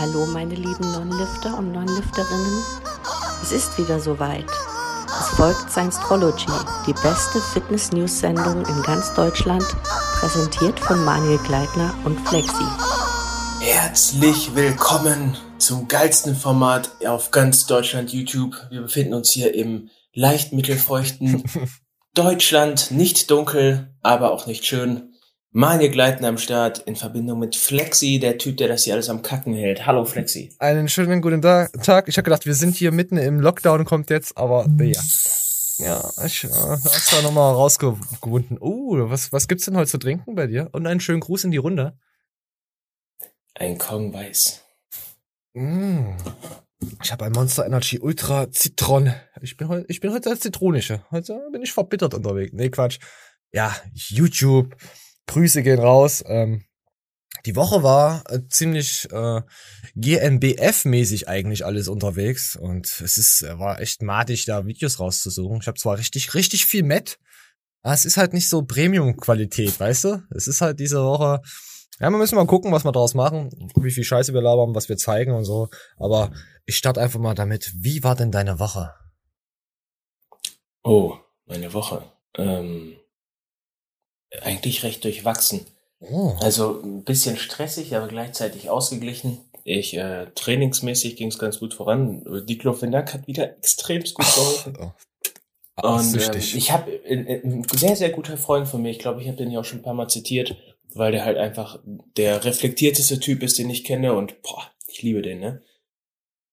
Hallo meine lieben Non-Lifter und Non-Lifterinnen. Es ist wieder soweit. Es folgt Science-Trology, die beste Fitness-News-Sendung in ganz Deutschland, präsentiert von Manuel Gleitner und Flexi. Herzlich willkommen zum geilsten Format auf ganz Deutschland YouTube. Wir befinden uns hier im leicht mittelfeuchten Deutschland, nicht dunkel, aber auch nicht schön. Manuel Gleitner am Start in Verbindung mit Flexi, der Typ, der das hier alles am Kacken hält. Hallo Flexi. Einen schönen guten Tag. Ich habe gedacht, wir sind hier mitten im Lockdown, kommt jetzt, aber ja. Ja, ich äh, hast da nochmal rausgewunden. Oh, uh, was, was gibt's denn heute zu trinken bei dir? Und einen schönen Gruß in die Runde. Ein Kong Weiß. Mm. Ich habe ein Monster Energy Ultra Zitron. Ich bin heute, ich bin heute als Zitronische. Heute bin ich verbittert unterwegs. Nee, Quatsch. Ja, YouTube, Grüße gehen raus. Ähm, die Woche war äh, ziemlich äh, GNBF-mäßig eigentlich alles unterwegs und es ist äh, war echt matig, da Videos rauszusuchen. Ich habe zwar richtig richtig viel Met, aber es ist halt nicht so Premium-Qualität, weißt du? Es ist halt diese Woche. Ja, wir müssen mal gucken, was wir daraus machen, wie viel Scheiße wir labern, was wir zeigen und so. Aber ich starte einfach mal damit. Wie war denn deine Woche? Oh, meine Woche. Ähm, eigentlich recht durchwachsen. Oh. Also ein bisschen stressig, aber gleichzeitig ausgeglichen. Ich äh, trainingsmäßig ging es ganz gut voran. Diclofenac hat wieder extremst gut geholfen. Oh. Oh. Und ähm, ich habe äh, ein sehr, sehr guter Freund von mir, ich glaube, ich habe den ja auch schon ein paar Mal zitiert, weil der halt einfach der reflektierteste Typ ist, den ich kenne und boah, ich liebe den, ne?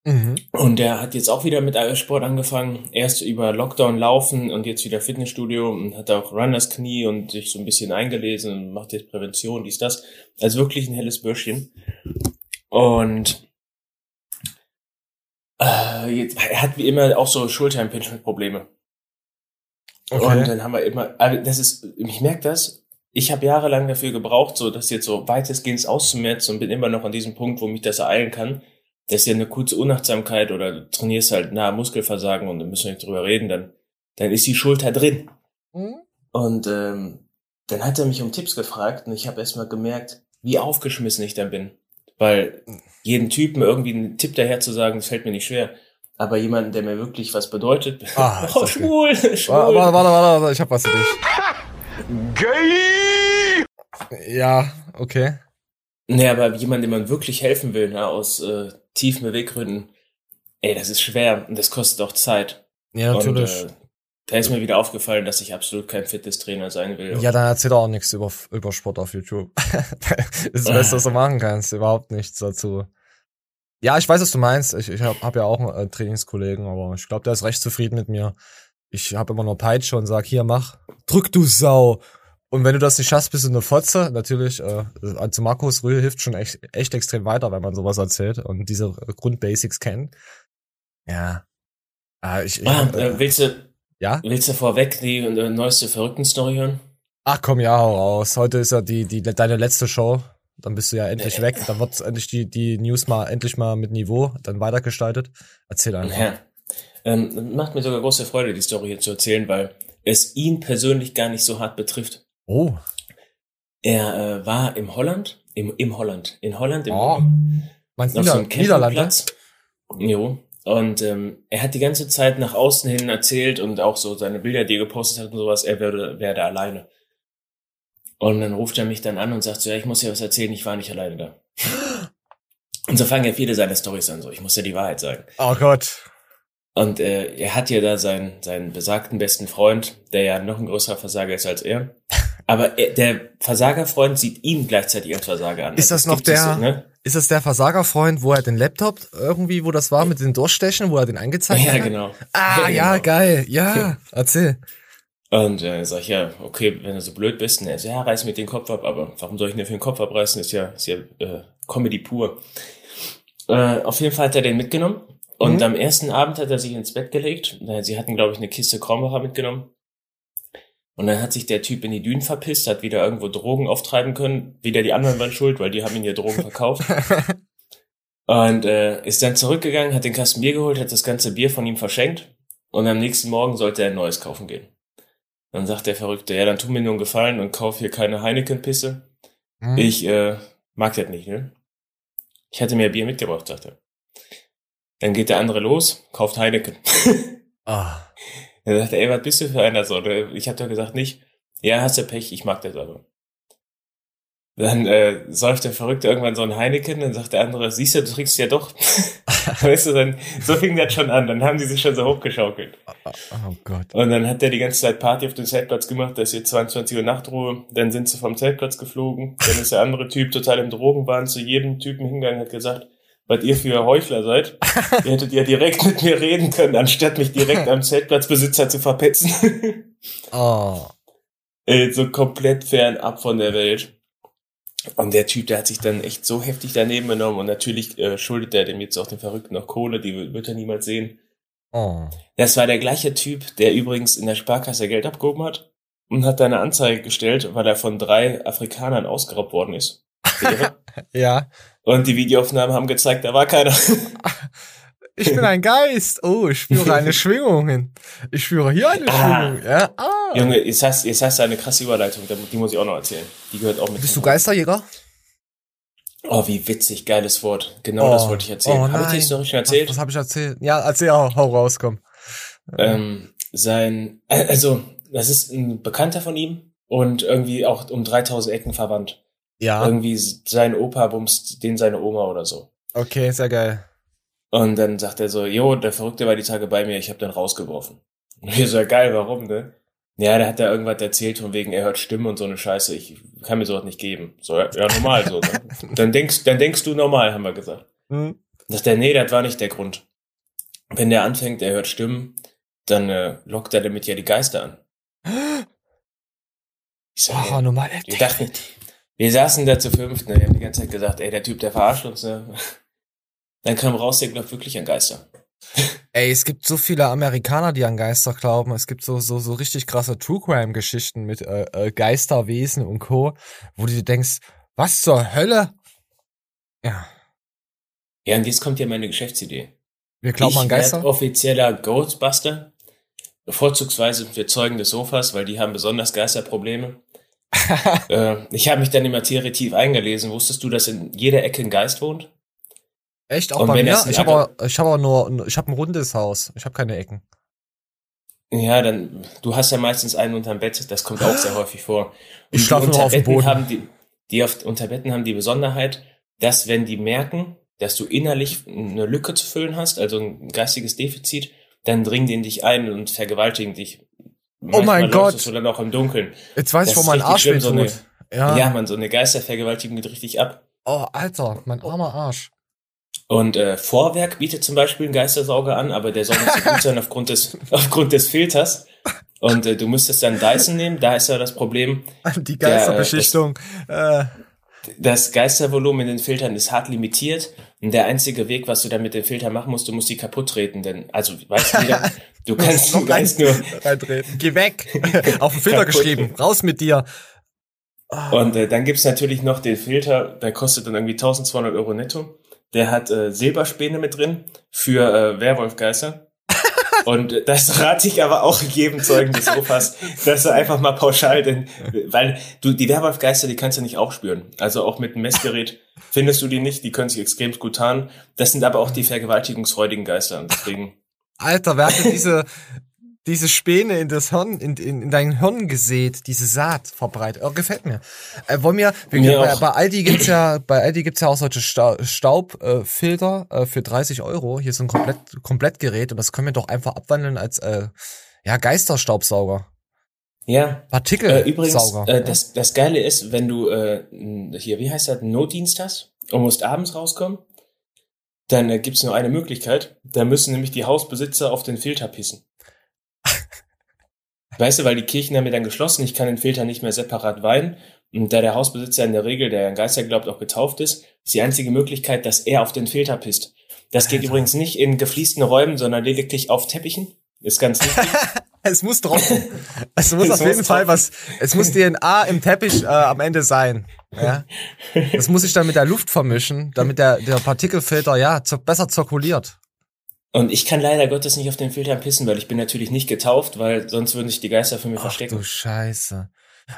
Mhm. Und der hat jetzt auch wieder mit Sport angefangen. Erst über Lockdown laufen und jetzt wieder Fitnessstudio und hat auch Runners Knie und sich so ein bisschen eingelesen und macht jetzt Prävention, dies, das. Also wirklich ein helles Bürschchen. Und äh, jetzt, er hat wie immer auch so Schulter-Impingement-Probleme. Okay. Und dann haben wir immer, also das ist, ich merke das, ich habe jahrelang dafür gebraucht, so das jetzt so weitestgehend auszumerzen und bin immer noch an diesem Punkt, wo mich das ereilen kann das ist ja eine kurze Unachtsamkeit oder du trainierst halt nahe Muskelversagen und dann müssen wir nicht drüber reden, dann, dann ist die Schulter drin. Mhm. Und ähm, dann hat er mich um Tipps gefragt und ich habe erstmal gemerkt, wie aufgeschmissen ich dann bin. Weil jeden Typen irgendwie einen Tipp daher zu sagen, das fällt mir nicht schwer. Aber jemanden, der mir wirklich was bedeutet, ah, oh, schwul, schwul. Warte, warte, warte, warte, ich hab was für dich. Gay! Ja, okay. Nee, aber jemand, dem man wirklich helfen will, na, aus äh, tiefen Beweggründen, ey, das ist schwer und das kostet auch Zeit. Ja, natürlich. Und, äh, da ist mir wieder aufgefallen, dass ich absolut kein Fitnesstrainer sein will. Ja, dann erzähl doch auch nichts über, über Sport auf YouTube. das ist das Beste, was du machen kannst. Überhaupt nichts dazu. Ja, ich weiß, was du meinst. Ich, ich habe hab ja auch einen äh, Trainingskollegen, aber ich glaube, der ist recht zufrieden mit mir. Ich habe immer nur Peitsche und sag, hier, mach, drück du Sau. Und wenn du das nicht schaffst, bist du eine Fotze. Natürlich, äh, also Markus Rühl hilft schon echt, echt extrem weiter, wenn man sowas erzählt und diese Grundbasics kennt. Ja. Äh, ich, ich, ah, äh, willst du, ja? Willst du vorweg die äh, neueste Verrückten-Story hören? Ach komm, ja, hau raus. Heute ist ja die, die, deine letzte Show. Dann bist du ja endlich weg. Dann wird endlich die, die News mal endlich mal mit Niveau dann weitergestaltet. Erzähl einfach. Ja. Ähm, macht mir sogar große Freude, die Story hier zu erzählen, weil es ihn persönlich gar nicht so hart betrifft. Oh. Er äh, war im Holland, im, im Holland, in Holland, im oh. Meinst du so Niederlande? Jo. Und ähm, er hat die ganze Zeit nach außen hin erzählt und auch so seine Bilder, die er gepostet hat und sowas, er werde, werde alleine. Und dann ruft er mich dann an und sagt so, ja, ich muss dir was erzählen, ich war nicht alleine da. Und so fangen ja viele seine Storys an, so, ich muss dir die Wahrheit sagen. Oh Gott. Und äh, er hat ja da seinen, seinen besagten besten Freund, der ja noch ein größerer Versager ist als er. Aber er, der Versagerfreund sieht ihn gleichzeitig als Versager an. Ist das, das noch der, so, ne? ist das der Versagerfreund, wo er den Laptop irgendwie, wo das war mit den Durchstechen, wo er den angezeigt ja, hat? Genau. Ah, ja, genau. geil. Ja, erzähl. Und äh, sag ich, ja, okay, wenn du so blöd bist, ne, ja, reiß mir den Kopf ab, aber warum soll ich denn für den Kopf abreißen? Ist ja, ist ja äh, Comedy pur. Äh, auf jeden Fall hat er den mitgenommen und mhm. am ersten Abend hat er sich ins Bett gelegt. Sie hatten, glaube ich, eine Kiste Kronbacher mitgenommen. Und dann hat sich der Typ in die Dünen verpisst, hat wieder irgendwo Drogen auftreiben können. Wieder die anderen waren schuld, weil die haben ihn ja Drogen verkauft. und äh, ist dann zurückgegangen, hat den Kasten Bier geholt, hat das ganze Bier von ihm verschenkt. Und am nächsten Morgen sollte er ein neues kaufen gehen. Dann sagt der Verrückte, ja, dann tu mir nur einen Gefallen und kauf hier keine Heineken-Pisse. Mhm. Ich äh, mag das nicht, ne? Ich hatte mir Bier mitgebracht, sagt er. Dann geht der andere los, kauft Heineken. Ah. Sagt er, ey, was bist du für einer so? Ich hab doch gesagt, nicht. Ja, hast du Pech, ich mag das aber. Dann äh, säuft der Verrückte irgendwann so ein Heineken, dann sagt der andere, siehst du, du trinkst ja doch. weißt du, dann, so fing das schon an, dann haben die sich schon so hochgeschaukelt. Oh, oh Gott. Und dann hat der die ganze Zeit Party auf dem Zeltplatz gemacht, da ist jetzt 22 Uhr Nachtruhe, dann sind sie vom Zeltplatz geflogen, dann ist der andere Typ total im Drogenwahn zu jedem Typen hingegangen, hat gesagt, was ihr für Heuchler seid. ihr hättet ja direkt mit mir reden können, anstatt mich direkt am Zeltplatzbesitzer zu verpetzen. Oh. Ey, so komplett fernab von der Welt. Und der Typ, der hat sich dann echt so heftig daneben genommen und natürlich äh, schuldet er dem jetzt auch den Verrückten noch Kohle, die wird er niemals sehen. Oh. Das war der gleiche Typ, der übrigens in der Sparkasse Geld abgehoben hat und hat da eine Anzeige gestellt, weil er von drei Afrikanern ausgeraubt worden ist. Ja. Und die Videoaufnahmen haben gezeigt, da war keiner. Ich bin ein Geist. Oh, ich spüre eine Schwingung. Ich spüre hier eine Ah. Schwingung. Ja. Ah. Junge, jetzt hast, jetzt hast du eine krasse Überleitung, die muss ich auch noch erzählen. Die gehört auch mit. Bist du Geisterjäger? Oh, wie witzig, geiles Wort. Genau das wollte ich erzählen. Oh, Habe ich dir die. Story schon erzählt? Was, was habe ich erzählt? Ja, erzähl, hau, hau raus, komm. ähm, sein, äh, also, das ist ein Bekannter von ihm und irgendwie auch um 3000 Ecken verwandt. Ja, Irgendwie sein Opa bumst den seine Oma oder so. okay, sehr geil. Und dann sagt er so, jo, der Verrückte war die Tage bei mir, ich habe den rausgeworfen. Und wir so, ja, geil, warum, ne? Ja, der hat da irgendwas erzählt von wegen, er hört Stimmen und so eine Scheiße, ich kann mir sowas nicht geben. So, ja, ja, normal so. Ne? Dann denkst, dann denkst du normal, haben wir gesagt. Hm. Sagt er, nee, das war nicht der Grund. Wenn der anfängt, er hört Stimmen, dann äh, lockt er damit ja die Geister an. Ich so, Oh, normal. wir dachten, wir saßen da zu fünft, ne, wir haben die ganze Zeit gesagt, ey, der Typ, der verarscht uns, ne. Dann kam raus, der glaubt wirklich an Geister. Ey, es gibt so viele Amerikaner, die an Geister glauben. Es gibt so so so richtig krasse True Crime Geschichten mit äh, äh, Geisterwesen und Co, wo du dir denkst, was zur Hölle? Ja, Ja, und jetzt kommt ja meine Geschäftsidee. wir glauben ich an Geister. offizieller Ghostbuster. Vorzugsweise für Zeugen des Sofas, weil die haben besonders Geisterprobleme. äh, ich habe mich dann in die Materie tief eingelesen. Wusstest du, dass in jeder Ecke ein Geist wohnt? Echt auch Und bei mir? Ich habe aber, ich habe aber nur, ich habe ein rundes Haus. Ich habe keine Ecken. Ja, dann, du hast ja meistens einen unterm Bett, das kommt auch sehr häufig vor. Und Ich die schlafe nur auf dem Boden. Haben die, die auf, Unterbetten haben die Besonderheit, dass wenn die merken, dass du innerlich eine Lücke zu füllen hast, also ein geistiges Defizit, dann dringen die in dich ein und vergewaltigen dich. Oh mein Gott. Du dann auch im Dunkeln. Jetzt weiß ich, Das wo ist mein Arsch schlimm, so eine-. Ja. Ja, man, so eine Geistervergewaltigung geht richtig ab. Oh, Alter, mein armer Arsch. Und äh, Vorwerk bietet zum Beispiel einen Geistersauger an, aber der soll nicht so gut sein aufgrund des, aufgrund des Filters. Und äh, du müsstest dann Dyson nehmen, da ist ja das Problem, Die Der, äh, Geisterbeschichtung. Das Geistervolumen in den Filtern ist hart limitiert. Und der einzige Weg, was du dann mit dem Filter machen musst, du musst die kaputt treten. Denn, also, weißt du, jeder, du kannst, du kannst nur, reintreten. Geh weg. Auf den Filter geschrieben. Raus mit dir. Ah, Und äh, dann gibt's natürlich noch den Filter, der kostet dann irgendwie 1200 Euro netto. Der hat äh, Silberspäne mit drin für äh, Werwolfgeister. Und das rate ich aber auch jedem Zeugen des Sofas, dass er einfach mal pauschal, denn, weil du die Werwolfgeister, die kannst du nicht aufspüren. Also auch mit einem Messgerät findest du die nicht, die können sich extrem gut tarnen. Das sind aber auch die vergewaltigungsfreudigen Geister. Deswegen, Alter, wer hat denn diese, diese Späne in das Hirn, in, in, in dein Hirn gesät, diese Saat verbreitet? Oh, gefällt mir. Äh, wollen wir, wir Mir bei, bei Aldi gibt's ja, bei Aldi gibt's ja auch solche Sta Staubfilter äh, äh, für 30 Euro. Hier ist so ein komplett, Komplettgerät und das können wir doch einfach abwandeln als, äh, ja, Geisterstaubsauger. ja. Äh, übrigens, äh, das, das Geile ist, wenn du äh, hier, wie heißt das, einen Notdienst hast und musst abends rauskommen, dann äh, gibt's nur eine Möglichkeit. Da müssen nämlich die Hausbesitzer auf den Filter pissen. Weißt du, weil die Kirchen haben ja dann geschlossen, ich kann den Filter nicht mehr separat weihen. Und da der Hausbesitzer in der Regel, der an Geister glaubt, auch getauft ist, ist die einzige Möglichkeit, dass er auf den Filter pisst. Das geht Alter. übrigens nicht in gefliesten Räumen, sondern lediglich auf Teppichen. Ist ganz wichtig. Es muss drauf. Es muss Es auf jeden muss Fall drauf. was. Es muss DNA im Teppich äh, am Ende sein. Ja. Das muss sich dann mit der Luft vermischen, damit der, der Partikelfilter ja besser zirkuliert. Und ich kann leider Gottes nicht auf den Filter pissen, weil ich bin natürlich nicht getauft, weil sonst würden sich die Geister für mich Ach verstecken. du Scheiße.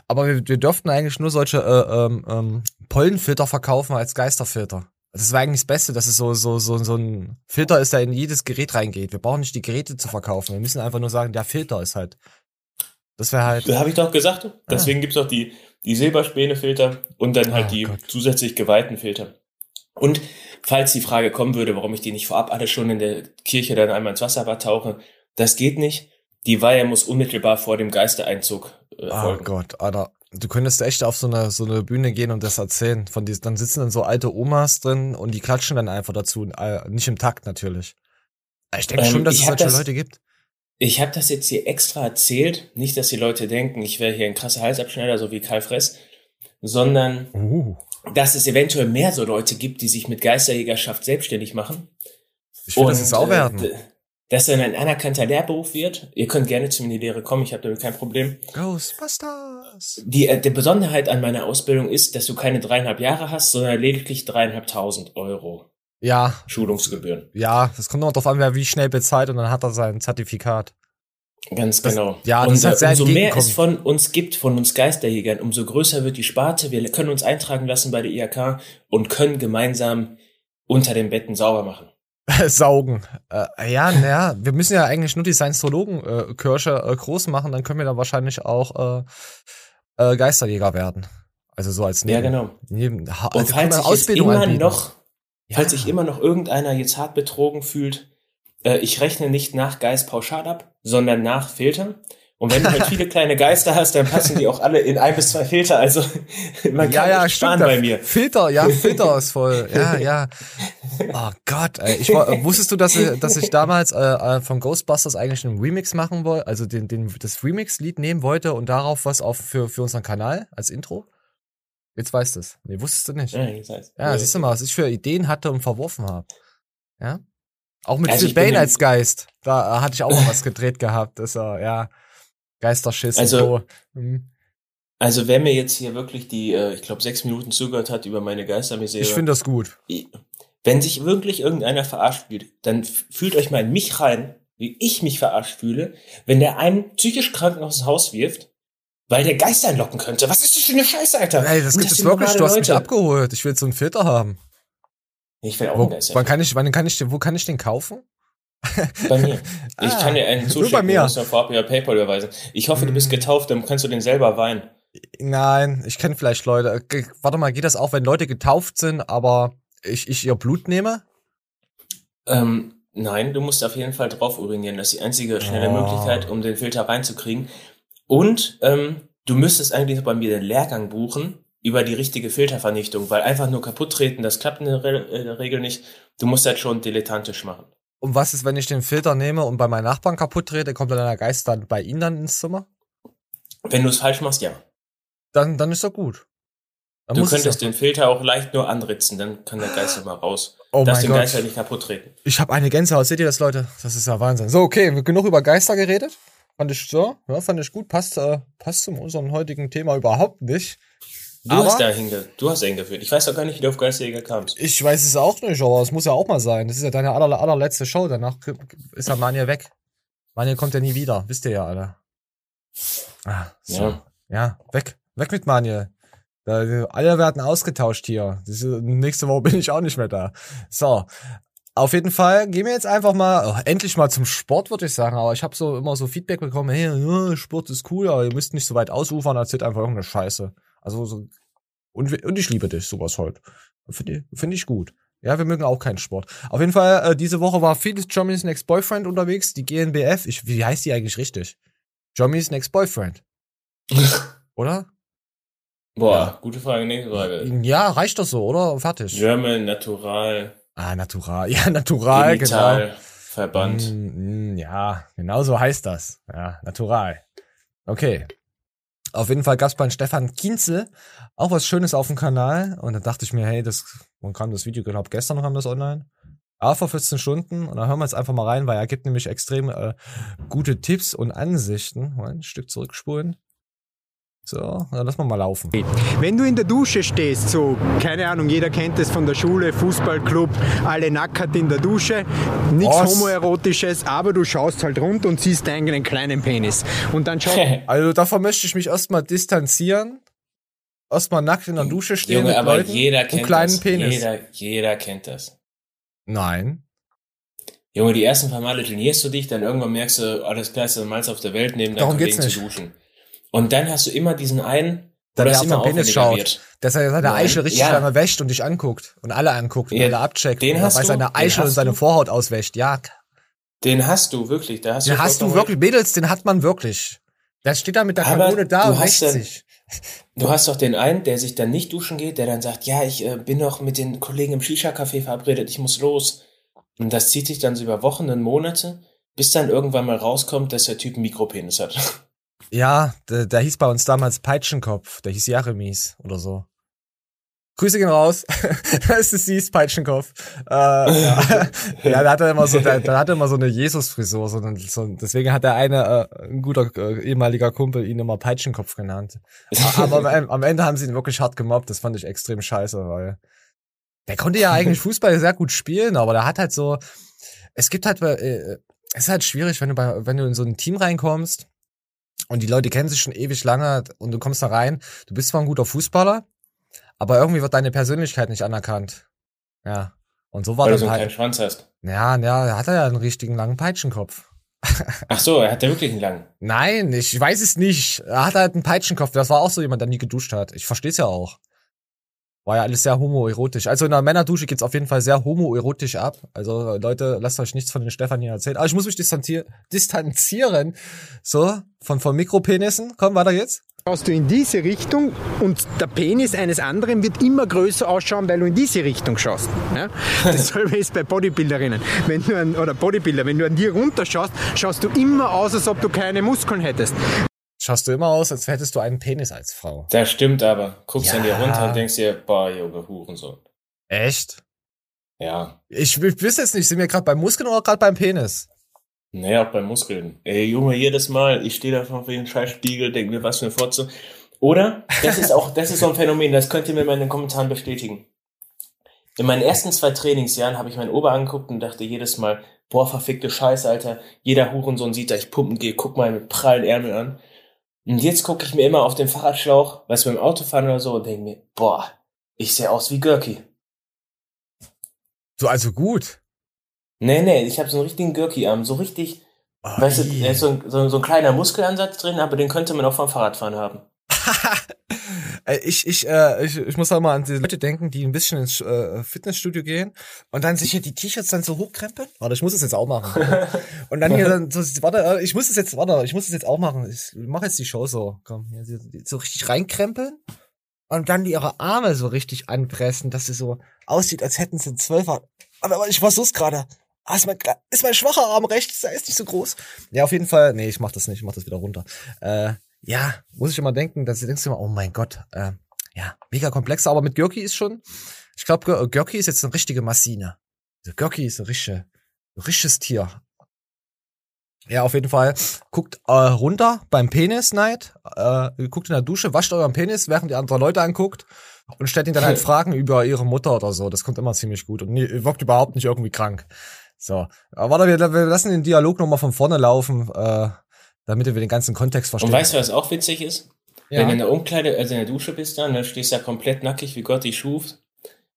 Aber wir, wir dürften eigentlich nur solche äh, ähm, ähm, Pollenfilter verkaufen als Geisterfilter. Das war eigentlich das Beste, dass es so, so, so, so ein Filter ist, der in jedes Gerät reingeht. Wir brauchen nicht die Geräte zu verkaufen. Wir müssen einfach nur sagen, der Filter ist halt. Das wäre halt. Das habe ich doch gesagt. Deswegen ah. gibt's auch die, die Silberspäne-Filter und dann halt oh, die Gott. zusätzlich geweihten Filter. Und falls die Frage kommen würde, warum ich die nicht vorab alle schon in der Kirche dann einmal ins Wasserbad tauche, das geht nicht. Die Weihe muss unmittelbar vor dem Geistereinzug äh, oh folgen. Oh Gott, Alter. Du könntest echt auf so eine, so eine Bühne gehen und das erzählen. Von diesen, dann sitzen dann so alte Omas drin und die klatschen dann einfach dazu. Äh, nicht im Takt natürlich. Ich denke ähm, schon, dass es solche das, Leute gibt. Ich habe das jetzt hier extra erzählt. Nicht, dass die Leute denken, ich wäre hier ein krasser Halsabschneider, so wie Karl Fress, sondern uh. Dass es eventuell mehr so Leute gibt, die sich mit Geisterjägerschaft selbstständig machen. Ich will, dass es auch werden. Äh, dass er ein anerkannter Lehrberuf wird. Ihr könnt gerne zu mir in die Lehre kommen, ich habe damit kein Problem. Ghostbusters! Die, äh, die Besonderheit an meiner Ausbildung ist, dass du keine dreieinhalb Jahre hast, sondern lediglich dreieinhalbtausend Euro. Ja. Schulungsgebühren. Ja, das kommt noch darauf an, wer wie schnell bezahlt und dann hat er sein Zertifikat. Ganz das, genau. Ja, das und, ist sehr umso mehr es von uns gibt, von uns Geisterjägern, umso größer wird die Sparte. Wir können uns eintragen lassen bei der IHK und können gemeinsam unter den Betten sauber machen. saugen. Äh, ja, naja, wir müssen ja eigentlich nur die Science-Theologen-Kirche äh, groß machen, dann können wir da wahrscheinlich auch äh, äh, Geisterjäger werden. Also so als Neben, ja, genau. Neben, ha, Und falls sich Ausbildung immer anbieten. noch, falls sich immer noch irgendeiner jetzt hart betrogen fühlt, äh, ich rechne nicht nach Geist pauschal ab, sondern nach Filtern. Und wenn du halt viele kleine Geister hast, dann passen die auch alle in ein bis zwei Filter. Also man kann ja, ja, sparen bei mir. Filter, ja, Filter ist voll. Ja, ja. Oh Gott, ey. Ich war, wusstest du, dass ich, dass ich damals äh, äh von Ghostbusters eigentlich einen Remix machen wollte, also den, den, das Remix-Lied nehmen wollte und darauf was auf für, für unseren Kanal als Intro? Jetzt weißt du es. Nee, wusstest du nicht. Ja, jetzt heißt, ja, siehst du mal, was ich für Ideen hatte und verworfen habe. Ja. Auch mit also Bane als Geist. Da äh, hatte ich auch mal was gedreht gehabt. Das, äh, ja. Geisterschiss. Also, mhm. also wer mir jetzt hier wirklich die, äh, ich glaube, sechs Minuten zugehört hat über meine Geistermisere. Ich finde das gut. Wenn sich wirklich irgendeiner verarscht fühlt, dann fühlt euch mal in mich rein, wie ich mich verarscht fühle, wenn der einen psychisch Kranken aus dem Haus wirft, weil der Geist einlocken könnte. Was ist das für eine Scheiße, Alter? Ey, das gibt es wirklich, du hast Leute. mich abgeholt. Ich will so einen Filter haben. Ich will auch wo, Geist. Wann kann ich, wann kann ich, wo kann ich den kaufen? Bei mir. Ich ah, kann dir einen zuschicken, bei mir. du musst dann vorab über PayPal überweisen. Ich hoffe, du bist mm. getauft, dann kannst du den selber weinen. Nein, ich kenne vielleicht Leute. Warte mal, geht das auch, wenn Leute getauft sind, aber ich, ich ihr Blut nehme? Ähm, nein, du musst auf jeden Fall drauf urinieren. Das ist die einzige schnelle oh. Möglichkeit, um den Filter reinzukriegen. Und ähm, du müsstest eigentlich bei mir den Lehrgang buchen über die richtige Filtervernichtung, weil einfach nur kaputt treten, das klappt in der, Re in der Regel nicht. Du musst das schon dilettantisch machen. Und was ist, wenn ich den Filter nehme und bei meinen Nachbarn kaputt trete, kommt dann der Geist dann bei ihnen dann ins Zimmer? Wenn du es falsch machst, ja. Dann, dann ist doch gut. Dann du könntest den Filter auch leicht nur anritzen, dann kann der Geist immer raus. Oh Darfst den Gott. Geist halt nicht kaputt treten. Ich habe eine Gänsehaut, seht ihr das, Leute? Das ist ja Wahnsinn. So, okay, genug über Geister geredet. Fand ich so, ja, fand ich gut. Passt, äh, passt zu unserem heutigen Thema überhaupt nicht. Du aber, hast da hinge du hast hingeführt. Ich weiß doch gar nicht, wie du auf Geisterjäger kamst. Ich weiß es auch nicht, aber es muss ja auch mal sein. Das ist ja deine aller, allerletzte Show. Danach ist ja Manja weg. Manja kommt ja nie wieder. Wisst ihr ja alle. Ah, so. Ja. ja, weg. Weg mit Manja. alle werden ausgetauscht hier. nächste Woche bin ich auch nicht mehr da. So. Auf jeden Fall gehen wir jetzt einfach mal, oh, endlich mal zum Sport, würde ich sagen. Aber ich habe so immer so Feedback bekommen, hey, Sport ist cool, aber ihr müsst nicht so weit ausufern, erzählt einfach irgendeine Scheiße. Also so, und, und ich liebe dich, sowas heute. Finde find ich gut. Ja, wir mögen auch keinen Sport. Auf jeden Fall, äh, diese Woche war Felix Jommy's Next Boyfriend unterwegs, die GNBF. Ich, wie heißt die eigentlich richtig? Jommy's Next Boyfriend. oder? Boah, ja. gute Frage, nächste Frage. Ja, reicht doch so, oder? Fertig. German, Natural. Ah, Natural. Ja, Natural, Genital, genau. Verband. Mm, mm, ja, genau so heißt das. Ja, Natural. Okay. Auf jeden Fall gab's bei Stefan Kienzel auch was Schönes auf dem Kanal. Und da dachte ich mir, hey, das, man kann das Video, glaube gestern noch haben das online. Aber vor 14 Stunden. Und da hören wir jetzt einfach mal rein, weil er gibt nämlich extrem äh, gute Tipps und Ansichten. Mal ein Stück zurückspulen. So, dann lass mal mal laufen. Wenn du in der Dusche stehst, so, keine Ahnung, jeder kennt es von der Schule, Fußballclub, alle nackert in der Dusche, nichts homoerotisches, aber du schaust halt runter und siehst einen kleinen Penis. Und dann schau. also davon möchte ich mich erstmal distanzieren. erstmal nackt in der Dusche stehen Junge, mit aber Leuten jeder und kennt kleinen das. Penis. Jeder, jeder kennt das. Nein. Junge, die ersten paar Male trainierst du dich, dann irgendwann merkst du, alles klar, ist der Malz auf der Welt, neben deinem Darum geht's Kollegen zu duschen. Und dann hast du immer diesen einen, Der das auf immer den Penis schaut. wird. Dass er seine. Eichel richtig Ja. lange wäscht und dich anguckt. Und alle anguckt und Ja, alle abcheckt. den und hast dabei du, seine Eichel und seine. Vorhaut auswäscht. Ja, Den hast du wirklich, da hast den du hast du wirklich. Mädels, den hat man wirklich. Der steht da mit der Aber Kanone da und wäscht sich. Du hast doch den einen, der sich dann nicht duschen geht, der dann sagt, ja, ich äh, bin noch mit den Kollegen im Shisha-Café verabredet, ich muss los. Und das zieht sich dann so über Wochen und Monate, bis dann irgendwann mal rauskommt, dass der Typ einen Mikropenis hat. Ja, der, der hieß bei uns damals Peitschenkopf. Der hieß Jeremies oder so. Grüße gehen raus. das ist süß, Peitschenkopf. Äh, ja. ja, der hatte immer so, der, der hatte immer so eine Jesus-Frisur. So, so, deswegen hat der eine, äh, ein guter äh, ehemaliger Kumpel, ihn immer Peitschenkopf genannt. Aber am, am Ende haben sie ihn wirklich hart gemobbt. Das fand ich extrem scheiße, weil der konnte ja eigentlich Fußball sehr gut spielen, aber der hat halt so, es gibt halt, äh, es ist halt schwierig, wenn du bei, wenn du in so ein Team reinkommst und die Leute kennen sich schon ewig lange und du kommst da rein, du bist zwar ein guter Fußballer, aber irgendwie wird deine Persönlichkeit nicht anerkannt. Ja. Und so war Weil du das kleinen halt. Schwanz hast. Ja, ja, er hat ja einen richtigen langen Peitschenkopf. Ach so, er hat ja wirklich einen langen. Nein, ich weiß es nicht. Er hat halt einen Peitschenkopf. Das war auch so jemand, der nie geduscht hat. Ich verstehe es ja auch. War ja alles sehr homoerotisch. Also in der Männerdusche geht's auf jeden Fall sehr homoerotisch ab. Also Leute, lasst euch nichts von den Stefan hier erzählen. Aber ich muss mich distanzier distanzieren. So, von, von Mikropenissen. Komm, weiter jetzt. Schaust du in diese Richtung und der Penis eines anderen wird immer größer ausschauen, weil du in diese Richtung schaust. Ja? Dasselbe ist bei Bodybuilderinnen. Wenn du an, oder Bodybuilder, wenn du an dir runterschaust, schaust du immer aus, als ob du keine Muskeln hättest. Schaust du immer aus, als hättest du einen Penis als Frau. Das stimmt aber. Guckst Ja. an dir runter und denkst dir, boah, Junge, Hurensohn. Echt? Ja. Ich, ich wüsste jetzt nicht, sind wir gerade beim Muskeln oder gerade beim Penis? Naja, auch bei Muskeln. Ey, Junge, jedes Mal, ich stehe da vor dem scheiß Spiegel, denke mir, was für eine Fotze. Oder, das ist auch, das ist so ein Phänomen, das könnt ihr mir mal in den Kommentaren bestätigen. In meinen ersten zwei Trainingsjahren habe ich meinen Ober angeguckt und dachte jedes Mal, boah, verfickte Scheiße, Alter. Jeder Hurensohn sieht, da ich pumpen gehe, guck mal mit prallen Ärmel an. Und jetzt gucke ich mir immer auf den Fahrradschlauch, was beim Autofahren oder so, und denke mir, boah, ich sehe aus wie Görki. So, also gut. Nee, nee, ich habe so einen richtigen Görki-Arm, so richtig, Oh, weißt du, ii. da ist so ein, so, so ein kleiner Muskelansatz drin, aber den könnte man auch vom Fahrradfahren haben. Äh, ich, ich, äh, ich, ich muss auch mal an die Leute denken, die ein bisschen ins äh, Fitnessstudio gehen und dann sich hier die T-Shirts dann so hochkrempeln. Warte, ich muss es jetzt auch machen. Und dann hier dann so, warte, äh, ich muss es jetzt, warte, ich muss es jetzt auch machen. Ich mache jetzt die Show so. Komm, hier, so- richtig reinkrempeln und dann ihre Arme so richtig anpressen, dass sie so aussieht, als hätten sie einen Zwölfer. Aber, ich versuch's gerade. Ah, ist mein, ist mein schwacher Arm rechts, der ist nicht so groß. Ja, auf jeden Fall, nee, ich mach das nicht, ich mach das wieder runter. Äh, ja, muss ich immer denken, dass du denkst immer, oh mein Gott, äh, ja, mega komplex, aber mit Görki ist schon, ich glaube, Görki ist jetzt eine richtige Maschine. Also Görki ist ein richtige, richtiges Tier. Ja, auf jeden Fall. Guckt äh, runter beim Penis-Night, äh, guckt in der Dusche, wascht euren Penis, während ihr andere Leute anguckt und stellt ihnen dann halt Fragen über ihre Mutter oder so. Das kommt immer ziemlich gut und nie, wirkt überhaupt nicht irgendwie krank. So, aber warte, wir, wir lassen den Dialog nochmal von vorne laufen, äh, damit wir den ganzen Kontext verstehen. Und weißt du, was auch witzig ist? Ja. Wenn du in der Umkleide, also in der Dusche bist dann, dann stehst du ja komplett nackig, wie Gott dich schuf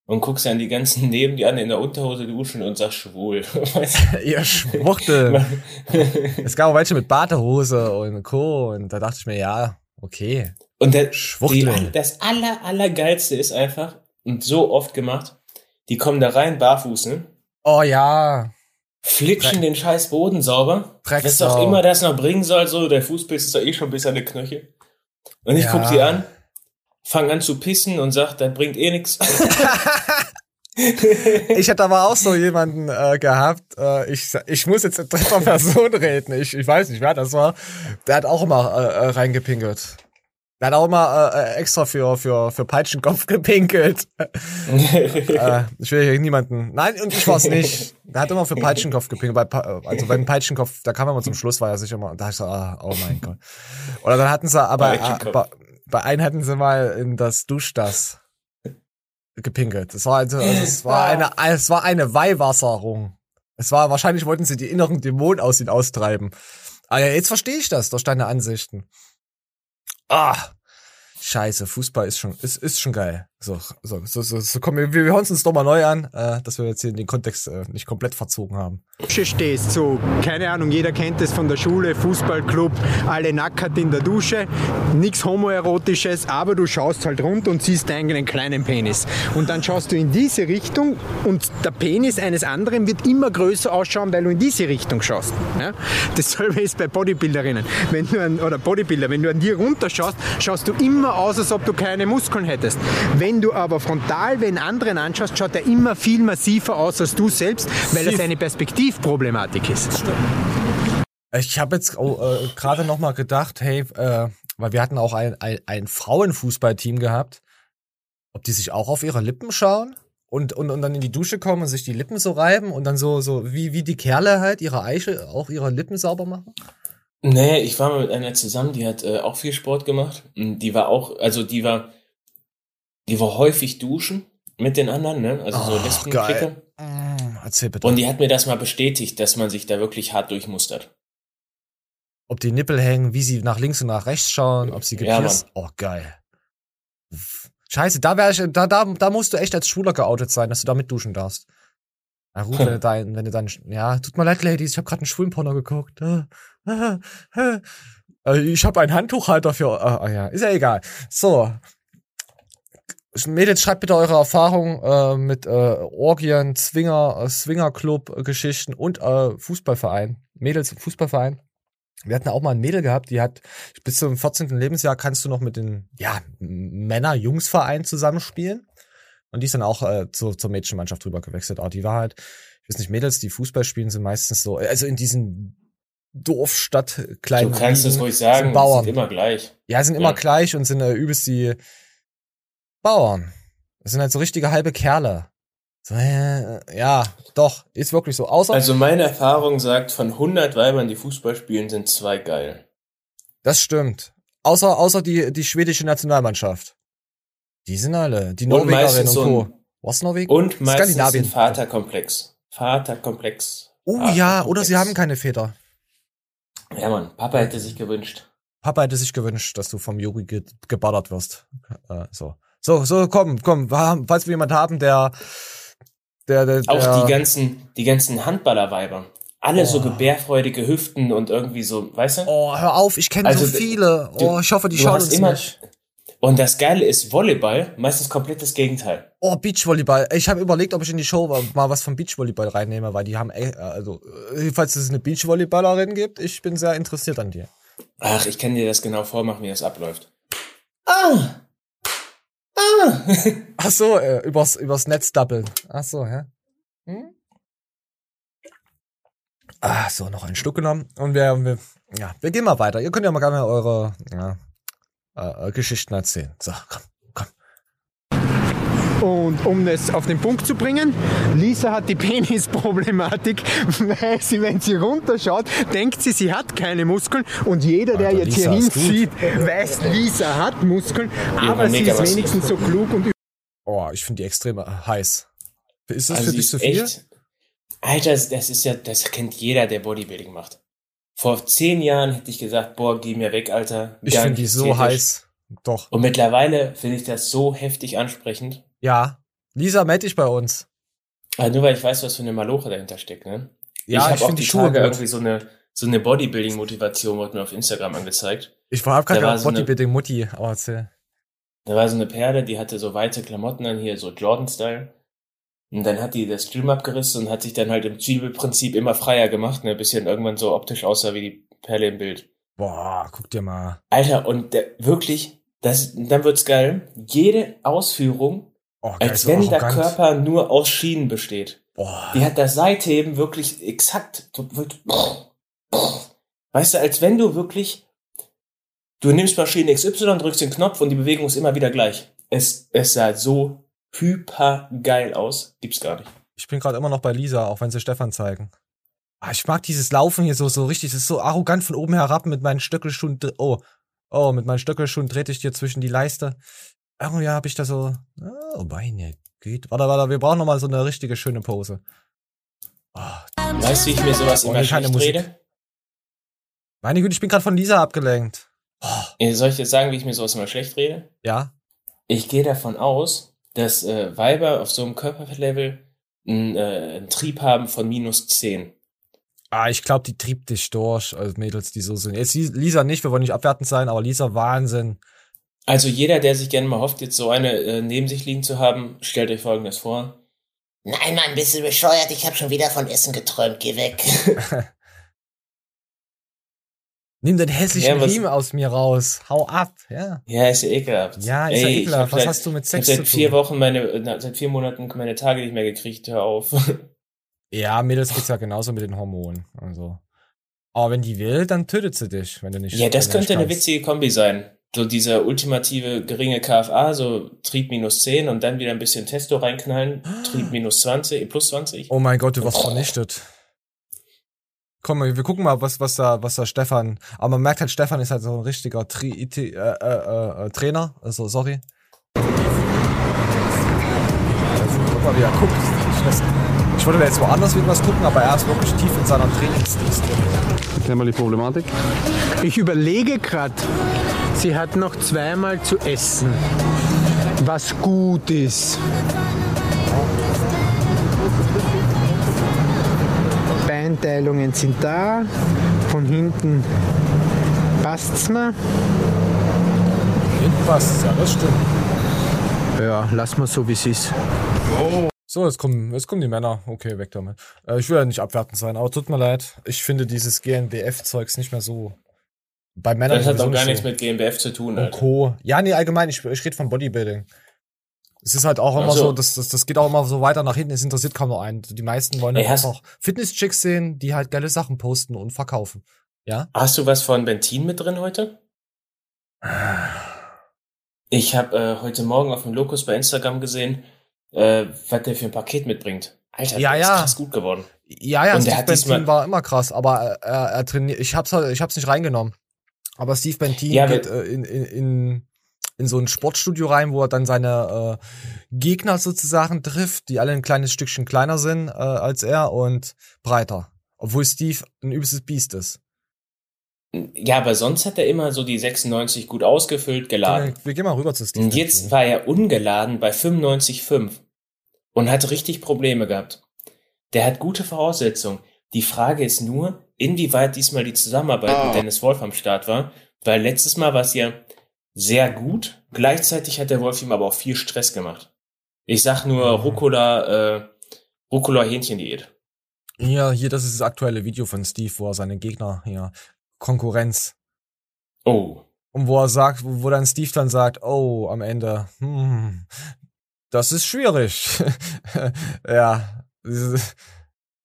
und guckst dann die ganzen neben dir an in der Unterhose duschen und sagst schwul. Weißt Ihr Schwuchtel. es gab auch welche mit Badehose und Co. Und da dachte ich mir, ja, okay. Und der, die, das aller, allergeilste ist einfach, und so oft gemacht, die kommen da rein, barfuß, ne? Oh ja. Flitschen den scheiß Boden sauber. Drecksau. Was auch immer das noch bringen soll, so, der Fußpilz ist doch eh schon bis an die Knöchel. Und ich Ja. guck die an, fang an zu pissen und sag, das bringt eh nix. Ich hatte aber auch so jemanden äh, gehabt, äh, ich, ich muss jetzt in dritter Person reden, ich, ich weiß nicht, wer das war. Der hat auch immer äh, äh, reingepinkelt. Der hat auch immer äh, äh, extra für, für, für Peitschenkopf gepinkelt. äh, ich will hier niemanden. Nein, und ich war's nicht. Der hat immer für Peitschenkopf gepinkelt. Bei, Pa- also beim Peitschenkopf, da kam er immer zum Schluss, war er sich immer. Und da ich so, ah, oh mein Gott. Oder dann hatten sie, aber äh, bei, bei einem hatten sie mal in das Duschdas gepinkelt. Es war also, also es war eine, es war eine Weihwasserung. Es war, wahrscheinlich wollten sie die inneren Dämonen aus ihnen austreiben. Aber ja, jetzt verstehe ich das durch deine Ansichten. Ah. Scheiße, Fußball ist schon, ist, ist schon geil. So, so, so, so, so komm, wir, wir hören uns das doch mal neu an, äh, dass wir jetzt hier den Kontext äh, nicht komplett verzogen haben. Dusche stehst, so, keine Ahnung, jeder kennt es von der Schule, Fußballclub, alle nackert in der Dusche, nichts homoerotisches, aber du schaust halt runter und siehst einen kleinen Penis. Und dann schaust du in diese Richtung und der Penis eines anderen wird immer größer ausschauen, weil du in diese Richtung schaust. Ja? Dasselbe ist bei Bodybuilderinnen. Wenn du an, oder Bodybuilder, wenn du an dir runter schaust, schaust du immer aus, als ob du keine Muskeln hättest. Wenn du aber frontal wenn anderen anschaust, schaut er immer viel massiver aus als du selbst, weil das eine Perspektivproblematik ist. Ich habe jetzt oh, äh, gerade noch mal gedacht, hey, äh, weil wir hatten auch ein, ein, ein Frauenfußballteam gehabt, ob die sich auch auf ihre Lippen schauen und, und, und dann in die Dusche kommen und sich die Lippen so reiben und dann so, so wie, wie die Kerle halt ihre Eiche auch ihre Lippen sauber machen? Nee, ich war mal mit einer zusammen, die hat äh, auch viel Sport gemacht. Und Die war auch, also die war, die war häufig duschen mit den anderen, ne? Also so Ach, Lesbenklicke. Mm, erzähl bitte. Und die hat mir das mal bestätigt, dass man sich da wirklich hart durchmustert. ob die Nippel hängen, wie sie nach links und nach rechts schauen, ob sie Ja, gepierst. oh, geil. Scheiße, da wär ich, da, da, da musst du echt als Schwuler geoutet sein, dass du da mitduschen darfst. Na gut, wenn du dein, wenn du dann, ja, tut mir leid, Ladies, ich habe gerade einen Schwulenporno geguckt. Ah, ah, ah. Äh, Ich habe einen Handtuchhalter für, ah, ja, ist ja egal. So. Mädels, schreibt bitte eure Erfahrung äh, mit äh, Orgien, Zwinger, äh, Swingerclub-Geschichten und äh, Fußballverein. Mädels, Fußballverein. Wir hatten auch mal ein Mädel gehabt, die hat bis zum 14. Lebensjahr kannst du noch mit den ja, Männer-Jungs-Verein zusammenspielen. Und die ist dann auch äh, zu, zur Mädchenmannschaft rüber gewechselt. Aber die war halt, ich weiß nicht, Mädels, die Fußball spielen, sind meistens so, also in diesen Dorf, Stadt, kleinen Du kannst es ruhig sagen, Bauern. sind immer gleich. Ja, sind immer Ja. gleich und sind äh, übelst die Bauern. Das sind halt so richtige halbe Kerle. So, äh, ja, doch, ist wirklich so. Außer, Also meine Erfahrung sagt, von 100 Weibern, die Fußball spielen, sind zwei geil. das stimmt. Außer, außer die, die schwedische Nationalmannschaft. Die sind alle. Die Norwegerin und so Co. ein, Was Norwegen? und meistens. Vaterkomplex. Vaterkomplex. Oh ja, oder sie Vaterkomplex. haben keine Väter. Ja, Mann, Papa hätte sich gewünscht. Papa hätte sich gewünscht, dass du vom Juri ge geballert wirst. Äh, so. So, so, komm, komm, falls wir jemand haben, der, der, der, Auch der die ganzen, die ganzen Handballerweiber. Alle so Oh. gebärfreudige Hüften und irgendwie so, weißt du? Oh, hör auf, ich kenne Also, so viele. Oh, ich hoffe, die schauen uns immer- nicht. Und das Geile ist Volleyball, meistens komplett das Gegenteil. Oh, Beachvolleyball. Ich habe überlegt, ob ich in die Show mal was vom Beachvolleyball reinnehme, weil die haben, ey, also, äh, falls es eine Beachvolleyballerin gibt, ich bin sehr interessiert an dir. Ach, ich kann dir das genau vormachen, wie das abläuft. Ah! Ah! Ach so, äh, übers, übers Netz doppeln. Ach so, ja. Hm? Ah, so, noch einen Stück genommen. Und wir, wir, ja, wir gehen mal weiter. Ihr könnt ja mal gerne eure, ja, äh, Geschichten erzählen. So, komm. Und um das auf den Punkt zu bringen, Lisa hat die Penisproblematik, weil sie, wenn sie runterschaut, denkt sie, sie hat keine Muskeln. Und jeder, der Alter, jetzt Lisa hier ist hinsieht, weiß, Lisa hat Muskeln, aber sie ist wenigstens so klug und Oh, ich finde die extrem heiß. Ist das Also für dich zu ist viel? echt. Alter, das ist ja, das kennt jeder, der Bodybuilding macht. Vor zehn Jahren hätte ich gesagt, boah, geh mir weg, Alter. Ich finde die so heiß. Doch. Und mittlerweile finde ich das so heftig ansprechend. Ja. Lisa, meld dich bei uns. Also nur weil ich weiß, was für eine Maloche dahinter steckt, ne? Ja, ich ich, habe auch die die Schuhe Tage gut. irgendwie so eine, so eine Bodybuilding-Motivation wurde mir auf Instagram angezeigt. Ich war gerade gedacht, so eine- Bodybuilding Mutti, aber erzähl. Da war so eine Perle, die hatte so weite Klamotten an, hier so Jordan-Style. Und dann hat die das Stream abgerissen und hat sich dann halt im Zwiebelprinzip immer freier gemacht, ne, bis sie dann irgendwann so optisch aussah wie die Perle im Bild. Boah, guck dir mal. Alter, und der, wirklich, das, dann wird's geil. Jede Ausführung, Oh, als wenn der. Körper nur aus Schienen besteht. Boah. Die hat das Seitheben wirklich exakt. Weißt du, als wenn du wirklich, du nimmst Maschine XY, drückst den Knopf und die Bewegung ist immer wieder gleich. Es, es sah so hyper geil aus. Gibt's gar nicht. Ich bin gerade immer noch bei Lisa, auch wenn sie Stefan zeigen. Ah, ich mag dieses Laufen hier so, so richtig, das ist so arrogant von oben herab mit meinen Stöckelschuhen. Oh, oh, mit meinen Stöckelschuhen trete ich dir zwischen die Leiste. Irgendwie habe ich da so, oh, Beine, geht. Warte, warte, wir brauchen noch mal so eine richtige schöne Pose. Oh, Weißt du, wie ich mir sowas Oh, immer keine schlecht Musik. rede? meine Güte, ich bin gerade von Lisa abgelenkt. Oh, Soll ich jetzt sagen, wie ich mir sowas immer schlecht rede? Ja. Ich gehe davon aus, dass äh, Weiber auf so einem Körperfettlevel einen, äh, einen Trieb haben von minus 10. Ah, ich glaube, die trieb dich durch, als Mädels, die so sind. Jetzt Lisa nicht, wir wollen nicht abwertend sein, aber Lisa, Wahnsinn. Also jeder, der sich gerne mal hofft, jetzt so eine äh, neben sich liegen zu haben, stellt euch folgendes vor. Nein, Mann, bist du bescheuert? Ich habe schon wieder von Essen geträumt. Geh weg. Nimm den hässlichen ja, Riemen aus mir raus. Hau ab, ja. Ja, ist ja ekelhaft. Ja, ist Ey, ja ekelhaft. Was seit, hast du mit Sex ich hab seit vier Wochen meine, seit vier Monaten meine Tage nicht mehr gekriegt. Hör auf. Ja, Mädels geht's ja genauso mit den Hormonen. Also. Aber wenn die will, dann tötet sie dich, wenn du nicht. Ja, das könnte eine witzige Kombi sein. So dieser ultimative geringe KFA, so Trieb minus 10 und dann wieder ein bisschen Testo reinknallen, Trieb minus 20, plus 20. Oh mein Gott, du warst oh. vernichtet. Komm, wir gucken mal, was, was da, was da Stefan, aber man merkt halt, Stefan ist halt so ein richtiger Tri äh, äh, äh, Trainer, also sorry. Also, guck mal, wie er guckt. Ich, da jetzt woanders wieder was gucken, aber er ist wirklich tief in seiner Trainingsdienst Erklär mal die Problematik. Ich überlege gerade, sie hat noch zweimal zu essen, was gut ist. Beinteilungen sind da. Von hinten passt es mir. Hinten passt es, ja, das stimmt. Ja, lass mal so, wie es ist. Oh. So, jetzt kommen, jetzt kommen die Männer. Okay, weg damit. Äh, ich will ja nicht abwertend sein, aber tut mir leid. Ich finde dieses GNBF-Zeugs nicht mehr so. Bei Männern. Das hat doch gar nichts mit GNBF zu tun. Und Co. Ja, nee, allgemein, ich, ich rede von Bodybuilding. Es ist halt auch immer so, so das, das, das geht auch immer so weiter nach hinten, es interessiert kaum noch einen. Die meisten wollen Ey, einfach Fitness-Chicks sehen, die halt geile Sachen posten und verkaufen. Ja? Hast du was von Bentin mit drin heute? Ich habe äh, heute Morgen auf dem Lokus bei Instagram gesehen, äh, was der für ein Paket mitbringt. Alter, ja, der ja. ist krass gut geworden. Ja, ja, und Steve Bentin war immer krass, aber er, er trainiert, ich hab's, ich hab's nicht reingenommen. Aber Steve Bentin ja, geht äh, in, in, in in so ein Sportstudio rein, wo er dann seine äh, Gegner sozusagen trifft, die alle ein kleines Stückchen kleiner sind äh, als er und breiter. Obwohl Steve ein übelstes Biest ist. Ja, aber sonst hat er immer so die 96 gut ausgefüllt geladen. Wir, wir gehen mal rüber zu Steve. Und jetzt war er ungeladen bei 95,5 und hat richtig Probleme gehabt. Der hat gute Voraussetzungen. Die Frage ist nur, inwieweit diesmal die Zusammenarbeit oh. mit Dennis Wolf am Start war, weil letztes Mal war es ja sehr gut. Gleichzeitig hat der Wolf ihm aber auch viel Stress gemacht. Ich sag nur mhm. Rucola, äh, Rucola Hähnchendiät. Ja, hier, das ist das aktuelle Video von Steve, wo er seine Gegner hier, Konkurrenz. Oh. Und wo er sagt, wo dann Steve dann sagt, oh, am Ende, hm, das ist schwierig. ja.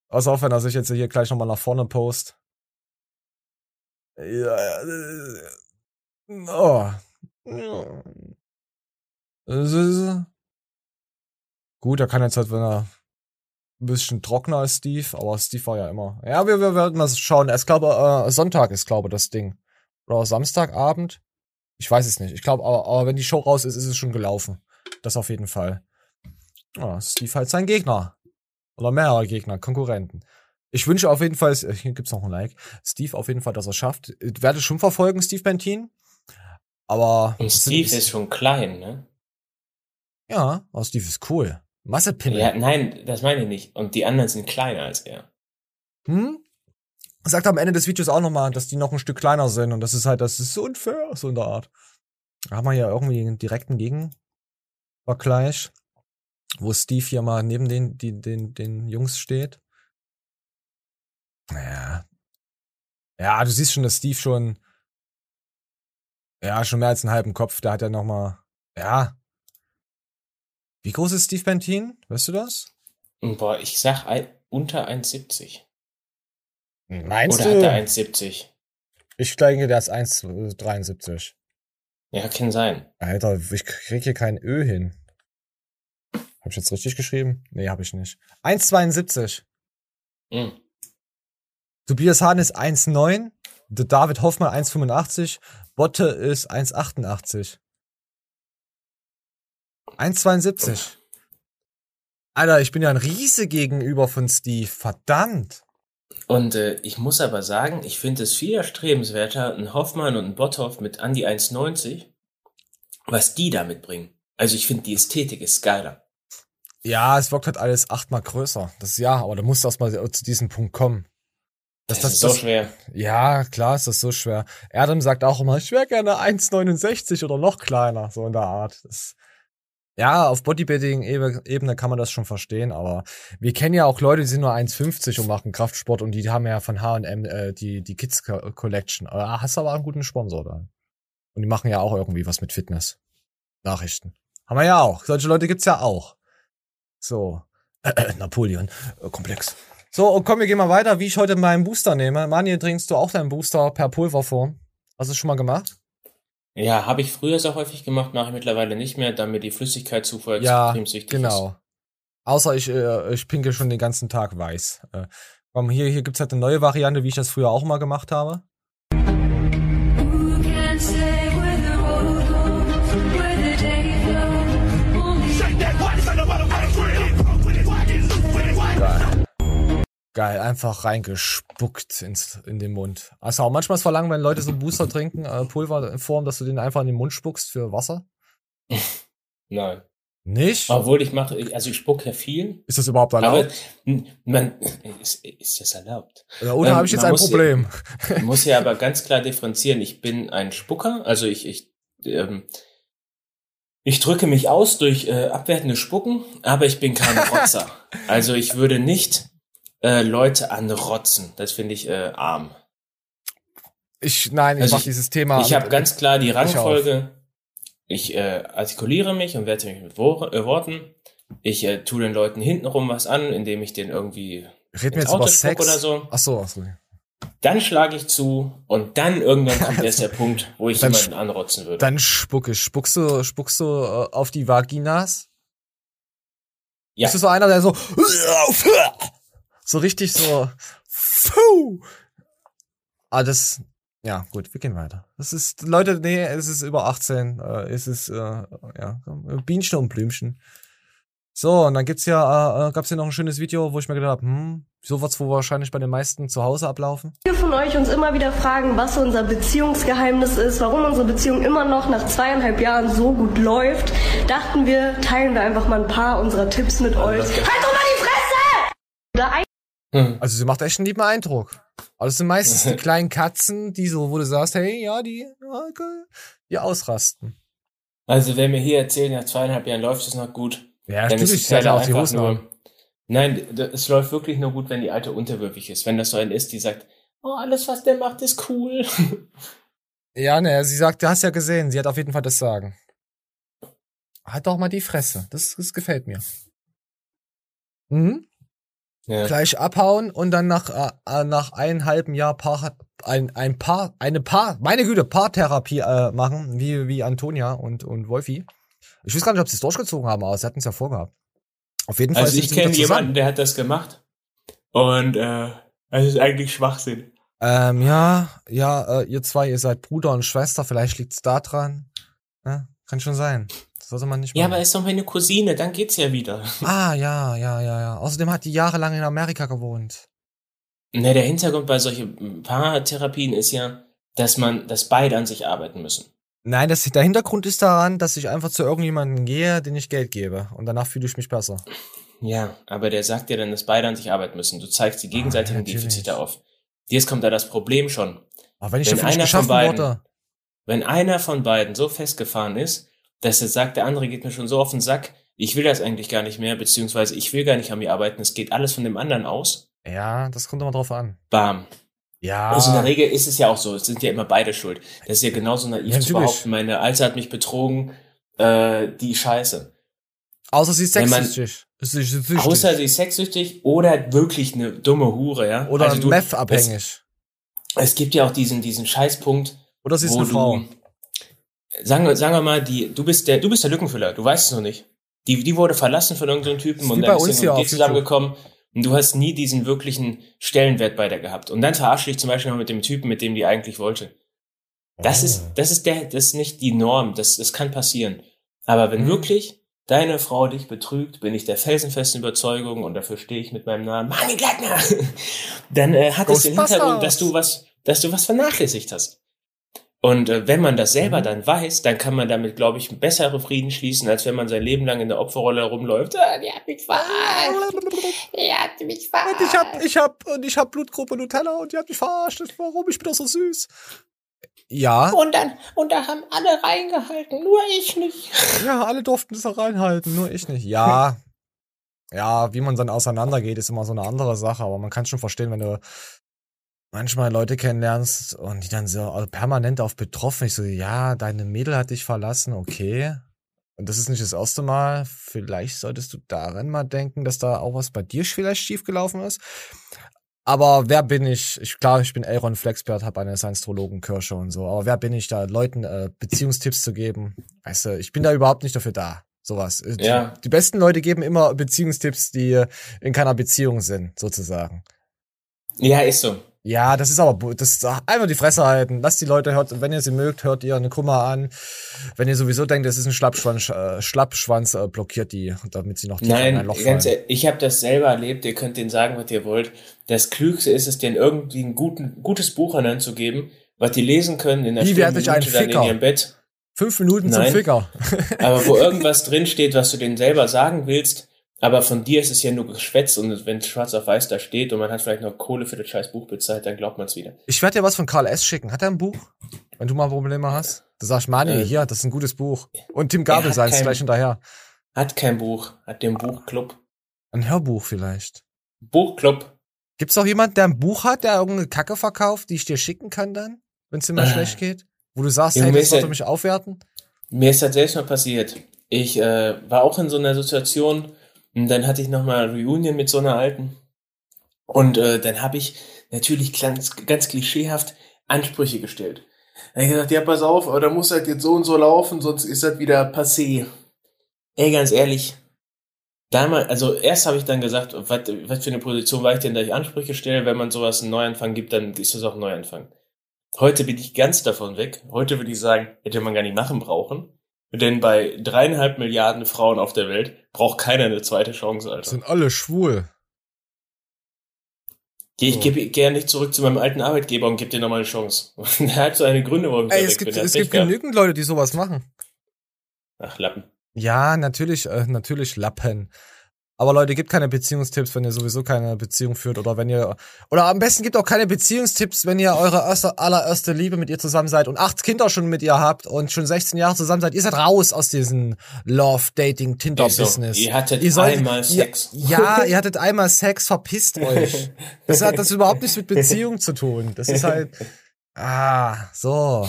Pass auf, wenn er sich jetzt hier gleich nochmal nach vorne post. Ja. Äh, oh. Ja. Gut, er kann jetzt halt, wenn er ein bisschen trockener ist, Steve, aber Steve war ja immer. Ja, wir, wir werden mal schauen. Es glaube, äh, Sonntag ist, glaube das Ding. Oder Samstagabend. Ich weiß es nicht. Ich glaube, aber, aber wenn die Show raus ist, ist es schon gelaufen. Das auf jeden Fall. Ja, Steve halt sein Gegner. Oder mehrere Gegner, Konkurrenten. Ich wünsche auf jeden Fall, hier gibt's noch ein Like, Steve auf jeden Fall, dass er schafft. Ich werde schon verfolgen, Steve Bentin. Aber. Und Steve ist, ist schon klein, ne? Ja, aber Steve ist cool. Massepinne. Ja, nein, das meine ich nicht. Und die anderen sind kleiner als er. Hm? Sagt am Ende des Videos auch nochmal, dass die noch ein Stück kleiner sind und das ist halt, das ist so unfair, so in der Art. Da haben wir ja irgendwie einen direkten Gegenvergleich, wo Steve hier mal neben den, die, den, den Jungs steht. Naja. Ja, du siehst schon, dass Steve schon ja, schon mehr als einen halben Kopf. Der hat ja noch mal, ja. Wie groß ist Steve Bentin? Weißt du das? Boah, ich sag unter 1,70. Meinst Oder du? Oder hat er 1,70? Ich denke, der ist 1,73. Ja, kann sein. Alter, ich krieg hier kein Ö hin. Hab ich jetzt richtig geschrieben? Nee, hab ich nicht. 1,72. Mhm. Tobias Hahn ist 1,9. David Hoffmann 1,85. Botte ist 1,88. 1,72. Alter, ich bin ja ein Riese gegenüber von Steve. Verdammt. Und äh, ich muss aber sagen, ich finde es viel erstrebenswerter, ein Hoffmann und ein Botthoff mit an die 1,90, was die da mitbringen. Also ich finde, die Ästhetik ist geiler. Ja, es wirkt halt alles achtmal größer. Das ist ja, aber da musst erst mal zu diesem Punkt kommen. Das, das ist so schwer. Ja, klar ist das so schwer. Adam sagt auch immer, ich wäre gerne 1,69 oder noch kleiner, so in der Art. Das, ja, auf Bodybuilding-Ebene kann man das schon verstehen, aber wir kennen ja auch Leute, die sind nur 1,50 und machen Kraftsport und die haben ja von H&M äh, die, die Kids Collection. Äh, hast aber einen guten Sponsor da. Und die machen ja auch irgendwie was mit Fitness. Nachrichten. Haben wir ja auch. Solche Leute gibt's ja auch. So. Äh, Napoleon. Äh, komplex. So, und komm, wir gehen mal weiter, wie ich heute meinen Booster nehme. Mani, trinkst du auch deinen Booster per Pulverform? Hast du das schon mal gemacht? Ja, habe ich früher sehr häufig gemacht, mache ich mittlerweile nicht mehr, da mir die Flüssigkeitszufuhr ja, extrem wichtig genau. ist. Genau. Außer ich, äh, ich pinke schon den ganzen Tag weiß. Äh, komm, hier, hier gibt's halt eine neue Variante, wie ich das früher auch mal gemacht habe. Geil, einfach reingespuckt ins, in den Mund. Also auch manchmal ist verlangen, wenn Leute so Booster trinken, äh, Pulver in Form, dass du den einfach in den Mund spuckst für Wasser? Nein. Nicht? Obwohl ich mache, also ich spucke ja viel. Ist das überhaupt erlaubt? Aber man, ist, ist das erlaubt? Ja, oder ähm, habe ich jetzt ein Problem? Ich muss ja aber ganz klar differenzieren. Ich bin ein Spucker, also ich, ich, ähm, ich drücke mich aus durch äh, abwertende Spucken, aber ich bin kein Rotzer. also ich würde nicht äh, Leute anrotzen. Das finde ich äh, arm. Ich, nein, ich also mach dieses Thema. Ich habe ganz klar die Rangfolge. Ich äh, artikuliere mich und werte mich mit Wo äh, Worten. Ich äh, tue den Leuten hintenrum was an, indem ich den irgendwie Reden wir jetzt über Sex oder so. Ach so, ach so. Dann schlage ich zu und dann irgendwann kommt erst der Punkt, wo ich jemanden anrotzen würde. Dann spucke ich. Spuckst du, spuckst du äh, auf die Vaginas? Ja. Bist du so einer, der so so richtig so, Puh. Ah, das, ja, gut, wir gehen weiter. Das ist, Leute, nee, es ist über 18, äh, es ist, äh, ja, Bienchen und Blümchen. So, und dann gibt's ja, äh, äh gab's hier noch ein schönes Video, wo ich mir gedacht habe, hm, so wird's wohl wahrscheinlich bei den meisten zu Hause ablaufen. Viele von euch uns immer wieder fragen, was unser Beziehungsgeheimnis ist, warum unsere Beziehung immer noch nach zweieinhalb Jahren so gut läuft, dachten wir, teilen wir einfach mal ein paar unserer Tipps mit euch. Halt doch mal die Fresse! Oder ein hm. Also sie macht echt einen lieben Eindruck. Aber es sind meistens die kleinen Katzen, die so, wo du sagst, hey, ja, die, die ausrasten. Also wenn wir hier erzählen, nach zweieinhalb Jahren läuft es noch gut. Ja, dann ist es ja auch die Hosen nur, Nein, es läuft wirklich nur gut, wenn die Alte unterwürfig ist. Wenn das so ein ist, die sagt, oh, alles, was der macht, ist cool. Ja, ne, sie sagt, du hast ja gesehen, sie hat auf jeden Fall das Sagen. Halt doch mal die Fresse. Das, das gefällt mir. Mhm ja. gleich abhauen und dann nach äh, äh, nach einem halben Jahr Paar, ein ein Paar eine Paar meine Güte Paartherapie äh, machen wie wie Antonia und und Wolfi. Ich weiß gar nicht, ob sie es durchgezogen haben, aber sie hatten es ja vorgehabt. Auf jeden Fall. Also ich kenne jemanden, der hat das gemacht und äh, es ist eigentlich Schwachsinn. Ähm, ja, ja, äh, ihr zwei, ihr seid Bruder und Schwester, vielleicht liegt's da dran. Ja, kann schon sein. Sollte man nicht machen. Ja, aber ist doch meine Cousine, dann geht's ja wieder. Ah, ja, ja, ja, ja. Außerdem hat die jahrelang in Amerika gewohnt. Ne, der Hintergrund bei solchen Paartherapien ist ja, dass man, dass beide an sich arbeiten müssen. Nein, das, der Hintergrund ist daran, dass ich einfach zu irgendjemandem gehe, den ich Geld gebe. Und danach fühle ich mich besser. Ja, aber der sagt dir dann, dass beide an sich arbeiten müssen. Du zeigst die gegenseitigen ah, Defizite auf. Jetzt kommt da das Problem schon. Aber wenn ich wenn dafür nicht geschaffen beiden, wurde. Wenn einer von beiden so festgefahren ist, dass er sagt, der andere geht mir schon so auf den Sack, ich will das eigentlich gar nicht mehr, beziehungsweise ich will gar nicht an mir arbeiten, es geht alles von dem anderen aus. Ja, das kommt immer drauf an. Bam. Ja. Also in der Regel ist es ja auch so, es sind ja immer beide schuld. Das ist ja genauso naiv ja, zu behaupten, meine Alte hat mich betrogen, äh, die Scheiße. Außer sie ist sexsüchtig. Man, außer sie ist sexsüchtig oder wirklich eine dumme Hure, ja. Oder also Meth-abhängig. Es, es, gibt ja auch diesen, diesen Scheißpunkt. Oder sie ist eine Frau sagen wir, sagen wir mal, die, du bist der, du bist der Lückenfüller, du weißt es noch nicht. Die, die wurde verlassen von irgendeinem Typen und dann ist sie zusammengekommen und du hast nie diesen wirklichen Stellenwert bei der gehabt. Und dann verarsche ich zum Beispiel noch mit dem Typen, mit dem die eigentlich wollte. Das ist, das ist der, das ist nicht die Norm, das, das kann passieren. Aber wenn mhm. wirklich deine Frau dich betrügt, bin ich der felsenfesten Überzeugung und dafür stehe ich mit meinem Namen, Mani Gleitner, dann äh, hat es den Hintergrund, dass du was, dass du was vernachlässigt hast. Und äh, wenn man das selber Mhm. dann weiß, dann kann man damit, glaube ich, bessere Frieden schließen, als wenn man sein Leben lang in der Opferrolle herumläuft. Ah, die hat mich verarscht. Die hat mich verarscht. Und ich hab, ich hab, und ich hab Blutgruppe Nutella und die hat mich verarscht. Warum? Ich bin doch so süß. Ja, Und dann, und da haben alle reingehalten, nur ich nicht. ja, alle durften das auch reinhalten, nur ich nicht. Ja, ja, wie man dann auseinandergeht, ist immer so eine andere Sache, aber man kann schon verstehen, wenn du manchmal Leute kennenlernst und die dann so permanent auf betroffen, ich so, ja, deine Mädel hat dich verlassen, okay. Und das ist nicht das erste Mal. Vielleicht solltest du daran mal denken, dass da auch was bei dir vielleicht schiefgelaufen ist. Aber wer bin ich? Ich klar, ich bin Aaron Flexbert, habe eine Science-Astrologen-Kirche und so. Aber wer bin ich da, Leuten äh, Beziehungstipps zu geben? Weißt du, ich bin da überhaupt nicht dafür da. Sowas. Äh, Ja. Die, die besten Leute geben immer Beziehungstipps, die in keiner Beziehung sind, sozusagen. Ja, ist so. Ja, das ist aber, das ist einfach die Fresse halten. Lasst die Leute, hört, wenn ihr sie mögt, hört ihr eine Kummer an. Wenn ihr sowieso denkt, es ist ein Schlappschwanz, äh, Schlappschwanz, äh, blockiert die, damit sie noch tiefer in Nein, ein Loch fallen. ehrlich, ich habe das selber erlebt. Ihr könnt denen sagen, was ihr wollt. Das Klügste ist es, denen irgendwie ein guten, gutes Buch an Hand zu geben, was die lesen können in der Wie stillen werd ich ein Minute dann in Ficker? ihrem Bett. Fünf Minuten Nein. zum Ficker. Aber wo irgendwas drinsteht, was du denen selber sagen willst, aber von dir ist es ja nur Geschwätz und wenn schwarz auf weiß da steht und man hat vielleicht noch Kohle für das scheiß Buch bezahlt, dann glaubt man es wieder. Ich werde dir was von Karl S. schicken. Hat er ein Buch? Wenn du mal Probleme hast? Du sagst, Mani, Äh, hier, das ist ein gutes Buch. Und Tim Gabel hat sei es kein- gleich hinterher. Hat kein Buch, hat den Buchclub. Ein Hörbuch vielleicht. Buchclub. Gibt's auch jemand, der ein Buch hat, der irgendeine Kacke verkauft, die ich dir schicken kann dann, wenn es dir mal Äh. schlecht geht? Wo du sagst, Ja, hey, das sollte ja- mich aufwerten? Mir ist das selbst mal passiert. Ich äh, war auch in so einer Situation und dann hatte ich nochmal Reunion mit so einer alten. Und äh, dann habe ich natürlich ganz, ganz klischeehaft Ansprüche gestellt. Dann hab ich gesagt, ja, pass auf, aber da muss das jetzt so und so laufen, sonst ist das wieder passé. Ey, ganz ehrlich, damals, also erst habe ich dann gesagt, was, was für eine Position war ich denn, da ich Ansprüche stelle, wenn man sowas einen Neuanfang gibt, dann ist das auch ein Neuanfang. Heute bin ich ganz davon weg. Heute würde ich sagen, hätte man gar nicht machen brauchen. Denn bei dreieinhalb Milliarden Frauen auf der Welt braucht keiner eine zweite Chance, Alter. Sind alle schwul. Geh, ich so. gebe gerne nicht zurück zu meinem alten Arbeitgeber und gebe dir nochmal eine Chance. er hat so eine Gründe, warum ich Ey, da es weg gibt, bin. Es gibt genügend Leute, die sowas machen. Ach, Lappen. Ja, natürlich, äh, natürlich Lappen. Aber Leute, gebt keine Beziehungstipps, wenn ihr sowieso keine Beziehung führt oder wenn ihr oder am besten gibt auch keine Beziehungstipps, wenn ihr eure erste, allererste Liebe mit ihr zusammen seid und acht Kinder schon mit ihr habt und schon 16 Jahre zusammen seid. Ihr seid raus aus diesem Love Dating Tinder. Business. Ihr hattet solltet- einmal ihr, Sex. Ja, ihr hattet einmal Sex, verpisst euch. Das hat das überhaupt nichts mit Beziehung zu tun. Das ist halt ah, so.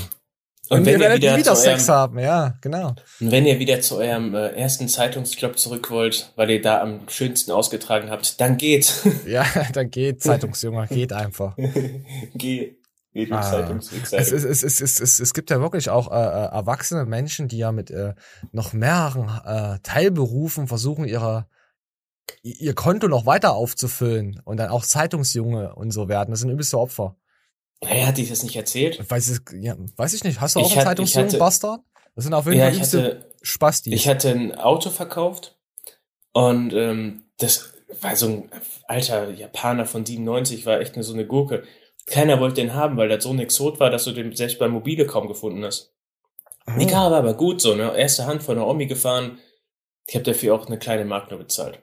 Und wenn ihr werdet wieder, wieder zu Sex eurem, haben, ja, genau. und wenn ihr wieder zu eurem äh, ersten Zeitungsjob zurück wollt, weil ihr da am schönsten ausgetragen habt, dann geht. Ja, dann geht Zeitungsjunge, geht einfach. Geh. Geh du Ah. Zeitungswichser. Es, es, es, es, es, es, es gibt ja wirklich auch äh, äh, erwachsene Menschen, die ja mit äh, noch mehreren äh, Teilberufen versuchen, ihre, ihr Konto noch weiter aufzufüllen und dann auch Zeitungsjunge und so werden. Das sind übelste Opfer. Hey, hat ich das nicht erzählt? Weiß, es, ja, weiß ich nicht. Hast du auch Ich einen Zeitungsjungen, Bastard? Das sind auf jeden Ja, Fall ich übelste hatte, Spastis. ich hatte ein Auto verkauft und ähm, das war so ein alter Japaner von 97, war echt eine, so eine Gurke. Keiner wollte den haben, weil das so ein Exot war, dass du den selbst bei Mobile kaum gefunden hast. Die Karre war aber gut so, ne? Erste Hand von der Omi gefahren. Ich habe dafür auch eine kleine Mark nur bezahlt.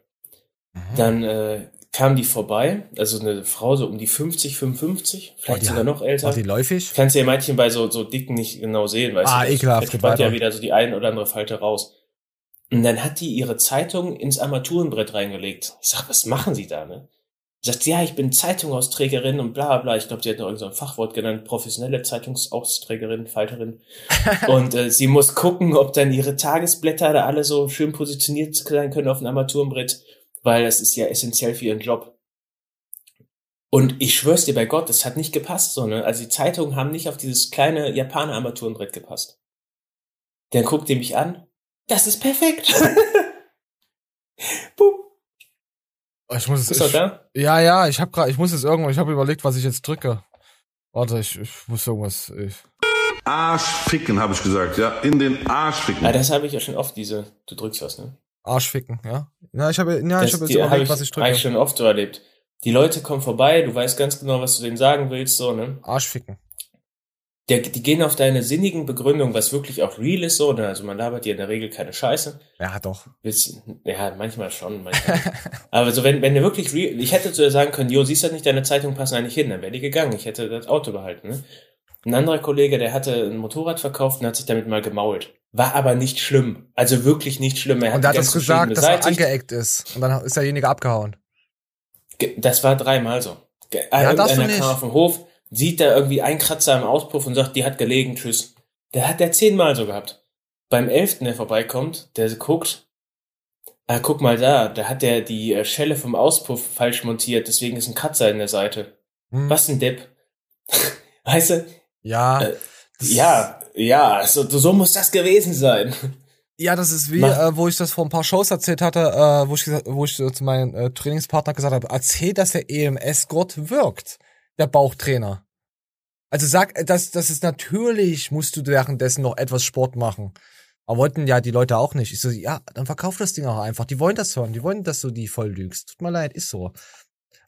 Mhm. Dann äh, kam die vorbei, also eine Frau so um die 50, 55, vielleicht Oh, sogar noch älter. War die läufig? Kannst ja Mädchen bei so, so dicken nicht genau sehen, weißt Ah, du. ekelhaft, Da spannt ja wieder so die ein oder andere Falte raus. Und dann hat die ihre Zeitung ins Armaturenbrett reingelegt. Ich sag, was machen Sie da, ne? Sagt, ja, ich bin Zeitungsausträgerin und bla bla. Ich glaube, die hat noch irgend so ein Fachwort genannt, professionelle Zeitungsausträgerin, Falterin. und äh, sie muss gucken, ob dann ihre Tagesblätter da alle so schön positioniert sein können auf dem Armaturenbrett, weil das ist ja essentiell für ihren Job. Und ich schwör's dir bei Gott, das hat nicht gepasst, so, ne? Also die Zeitungen haben nicht auf dieses kleine Japaner Armaturenbrett gepasst. Dann guckt ihr mich an. Das ist perfekt. Boom. Oh, Ich muss es, Ist er ich, da? ja, ja, ich hab grad, ich muss jetzt irgendwo, ich habe überlegt, was ich jetzt drücke. Warte, ich, ich muss irgendwas. Ich, Arsch ficken, habe ich gesagt, ja. In den Arsch ficken. Ah, das habe ich ja schon oft, diese, du drückst was, ne? Arschficken, ja. Ja, ich habe, ja, ich Das- habe jetzt die hab überlegt, ich was ich drücke. schon oft so erlebt. Die Leute kommen vorbei, du weißt ganz genau, was du denen sagen willst, so, ne? Arschficken. Der, die gehen auf deine sinnigen Begründungen, was wirklich auch real ist, so, ne? Also man labert dir in der Regel keine Scheiße. Ja, doch. Ja, manchmal schon, manchmal. Aber so, wenn, wenn der wirklich real, ich hätte zu dir sagen können, jo, siehst du nicht, deine Zeitung passen eigentlich hin, dann wäre die gegangen. Ich hätte das Auto behalten, ne? Ein anderer Kollege, der hatte ein Motorrad verkauft und hat sich damit mal gemault. War aber nicht schlimm. Also wirklich nicht schlimm. Er Und er hat das gesagt, dass er angeeckt ist. Und dann ist derjenige abgehauen. Ge- Das war dreimal so. Ja, du Irgendeiner nicht. kam auf den Hof, sieht da irgendwie einen Kratzer im Auspuff und sagt, die hat gelegen, tschüss. Der hat der zehnmal so gehabt. Beim elften, der vorbeikommt, der guckt, ah, guck mal da, da hat der die äh, Schelle vom Auspuff falsch montiert, deswegen ist ein Kratzer in der Seite. Hm. Was ein Depp. weißt du? Ja. Äh, Ja, ja, so, so muss das gewesen sein. Ja, das ist wie, äh, wo ich das vor ein paar Shows erzählt hatte, äh, wo ich, gesagt, wo ich äh, zu meinem äh, Trainingspartner gesagt habe, erzähl, dass der EMS-Gurt wirkt, der Bauchtrainer. Also sag, äh, dass das ist natürlich, musst du währenddessen noch etwas Sport machen. Aber wollten ja die Leute auch nicht. Ich so, ja, dann verkauf das Ding auch einfach. Die wollen das hören. Die wollen, dass du die voll lügst. Tut mir leid, ist so.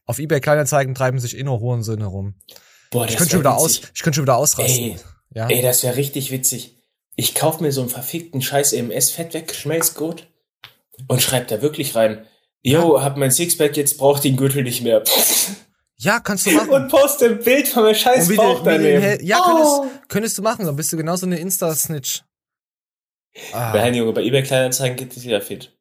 Auf eBay Kleinanzeigen treiben sich eh nur Hurensöhne rum. Boah, Ich das könnte schon wieder aus, ich könnte schon wieder ausrasten. Ey, ja. Ey, das wäre richtig witzig. Ich kauf mir so einen verfickten scheiß EMS-Fett weggeschmelzgut und schreib da wirklich rein. Yo, hab mein Sixpack, jetzt braucht den Gürtel nicht mehr. ja, kannst du machen. Und poste ein Bild von meinem scheiß Bauch daneben. ja, Oh. könntest, könntest du machen, dann bist du genauso eine Insta-Snitch. Ah. Nein, Junge, bei eBay Kleinanzeigen gibt es wieder fit.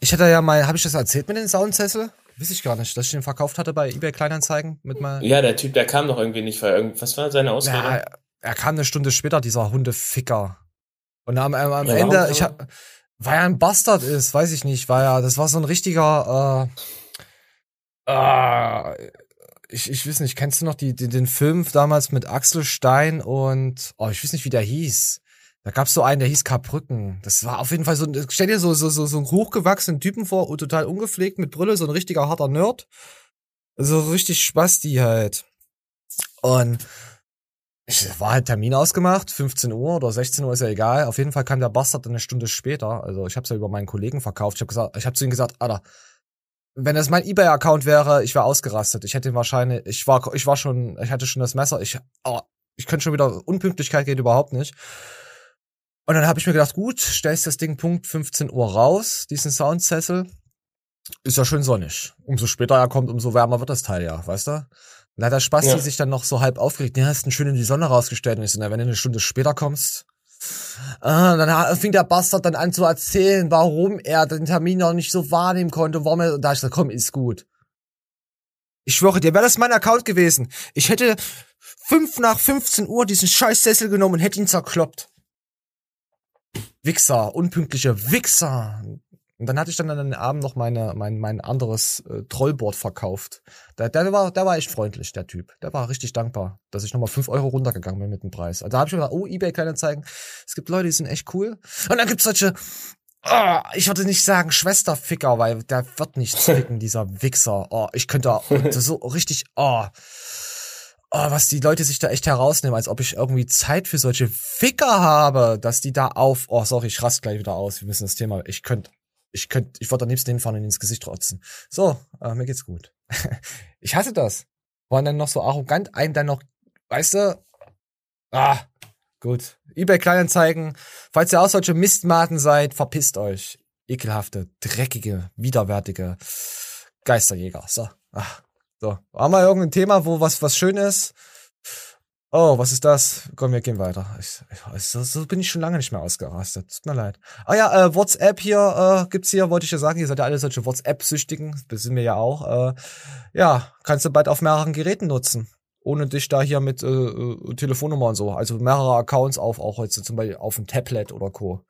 Ich hatte ja mal, habe ich das erzählt mit dem Soundsessel? Weiß ich gar nicht, dass ich den verkauft hatte bei eBay Kleinanzeigen mit mal. Ja, der Typ, der kam doch irgendwie nicht, weil irgend, was war seine Ausrede? Ja, er kam eine Stunde später, dieser Hundeficker. Und am, am, am Ja, Ende, warum? ich hab, weil er ein Bastard ist, weiß ich nicht, weil er, das war so ein richtiger, äh, äh, ich, ich weiß nicht, kennst du noch die, die, den Film damals mit Axel Stein und, oh, ich weiß nicht, wie der hieß. Da gab's so einen, der hieß Karbrücken. Das war auf jeden Fall so, stell dir so, so, so, so einen hochgewachsenen Typen vor, und total ungepflegt mit Brille, so ein richtiger harter Nerd. So richtig Spasti halt. Und ich war halt Termin ausgemacht, 15 Uhr oder 16 Uhr ist ja egal. Auf jeden Fall kam der Bastard eine Stunde später. Also ich habe es ja über meinen Kollegen verkauft. Ich habe gesagt, ich habe zu ihm gesagt, Alter, wenn das mein eBay-Account wäre, ich wäre ausgerastet. Ich hätte ihn wahrscheinlich, ich war, ich war schon, ich hatte schon das Messer. Ich, oh, ich könnte schon wieder Unpünktlichkeit geht überhaupt nicht. Und dann habe ich mir gedacht, gut, stellst das Ding Punkt 15 Uhr raus, diesen Soundsessel. Ist ja schön sonnig. Umso später er kommt, umso wärmer wird das Teil ja, weißt du? Und da Spasti Ja. sich dann noch so halb aufgeregt. Ja, hast du schön in die Sonne rausgestellt. Und ich so, na, wenn du eine Stunde später kommst. Ah, dann fing der Bastard dann an zu erzählen, warum er den Termin noch nicht so wahrnehmen konnte. und Warum er, und da ich gesagt, komm, ist gut. Ich schwöre dir, wäre das mein Account gewesen. Ich hätte fünf nach 15 Uhr diesen scheiß Sessel genommen und hätte ihn zerkloppt. Wichser, unpünktliche Wichser. Und dann hatte ich dann an den Abend noch meine, mein, mein anderes äh, Trollboard verkauft. Der, der, war, der war echt freundlich, der Typ. Der war richtig dankbar, dass ich nochmal fünf Euro runtergegangen bin mit dem Preis. Also da habe ich mir gedacht, oh, Ebay Kleinanzeigen. Es gibt Leute, die sind echt cool. Und dann gibt's solche, ah, ich würde nicht sagen Schwesterficker, weil der wird nichts ficken, dieser Wichser. Oh, ich könnte so richtig, oh, oh, was die Leute sich da echt herausnehmen, als ob ich irgendwie Zeit für solche Ficker habe, dass die da auf, oh, sorry, ich rast gleich wieder aus, wir müssen das Thema, ich könnte, ich könnte, ich würde am liebsten hinfahren und ins Gesicht trotzen. So, äh, mir geht's gut. ich hasse das. Waren dann noch so arrogant, einen dann noch, weißt du, ah, gut. eBay Kleinanzeigen, falls ihr auch solche Mistmaten seid, verpisst euch. Ekelhafte, dreckige, widerwärtige Geisterjäger. So, ach. So, haben wir irgendein Thema, wo was, was schön ist? Oh, was ist das? Komm, wir gehen weiter. Ich, ich, so, so bin ich schon lange nicht mehr ausgerastet. Tut mir leid. Ah ja, äh, WhatsApp hier äh, gibt's hier, wollte ich ja sagen. Ihr seid ja alle solche WhatsApp-Süchtigen. Das sind wir ja auch. Äh, ja, kannst du bald auf mehreren Geräten nutzen. Ohne dich da hier mit äh, äh, Telefonnummer und so. Also mehrere Accounts auf, auch heute zum Beispiel auf dem Tablet oder Co.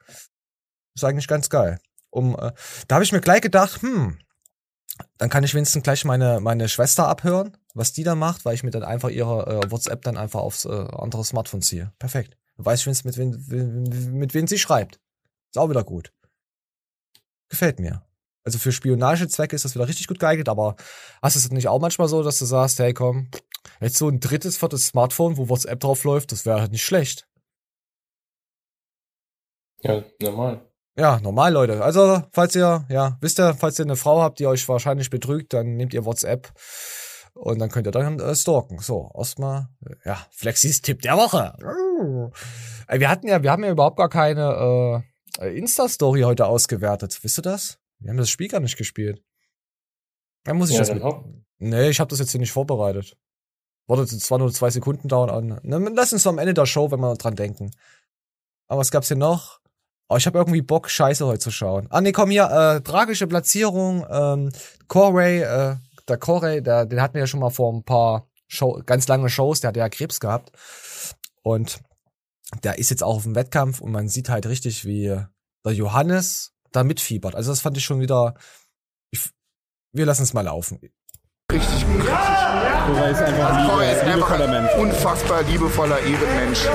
Ist eigentlich ganz geil. Um, äh, da habe ich mir gleich gedacht, hm, dann kann ich wenigstens gleich meine, meine Schwester abhören, was die da macht, weil ich mir dann einfach ihre äh, WhatsApp dann einfach aufs äh, andere Smartphone ziehe. Perfekt. Dann weiß ich mit wen, mit wen sie schreibt. Ist auch wieder gut. Gefällt mir. Also für Spionagezwecke ist das wieder richtig gut geeignet, aber hast du es nicht auch manchmal so, dass du sagst, hey komm, jetzt so ein drittes, viertes Smartphone, wo WhatsApp drauf läuft, das wäre halt nicht schlecht. Ja, normal. Ja, normal, Leute. Also, falls ihr, ja, wisst ihr, falls ihr eine Frau habt, die euch wahrscheinlich betrügt, dann nehmt ihr WhatsApp und dann könnt ihr dann äh, stalken. So, erstmal, äh, ja, Flexis Tipp der Woche. Äh, wir hatten ja, wir haben ja überhaupt gar keine äh, Insta-Story heute ausgewertet. Wisst ihr das? Wir haben das Spiel gar nicht gespielt. Dann muss ich Ja, das mit. Nee, ich habe das jetzt hier nicht vorbereitet. Wartet zwar nur zwei Sekunden dauern an. Ne, lass uns am Ende der Show, wenn wir dran denken. Aber was gab's hier noch? Oh, ich habe irgendwie Bock, Scheiße heute zu schauen. Ah, nee, komm hier, äh, tragische Platzierung. Ähm, Corey, äh, der Corey, der, den hatten wir ja schon mal vor ein paar Show, ganz lange Shows, der hatte ja Krebs gehabt. Und der ist jetzt auch auf dem Wettkampf und man sieht halt richtig, wie der Johannes da mitfiebert. Also das fand ich schon wieder. Ich, wir lassen es mal laufen. Richtig gut. Cora ist einfach ein Cora liebe, ist einfach liebevoller ein Mensch. unfassbar liebevoller Ehrenmensch,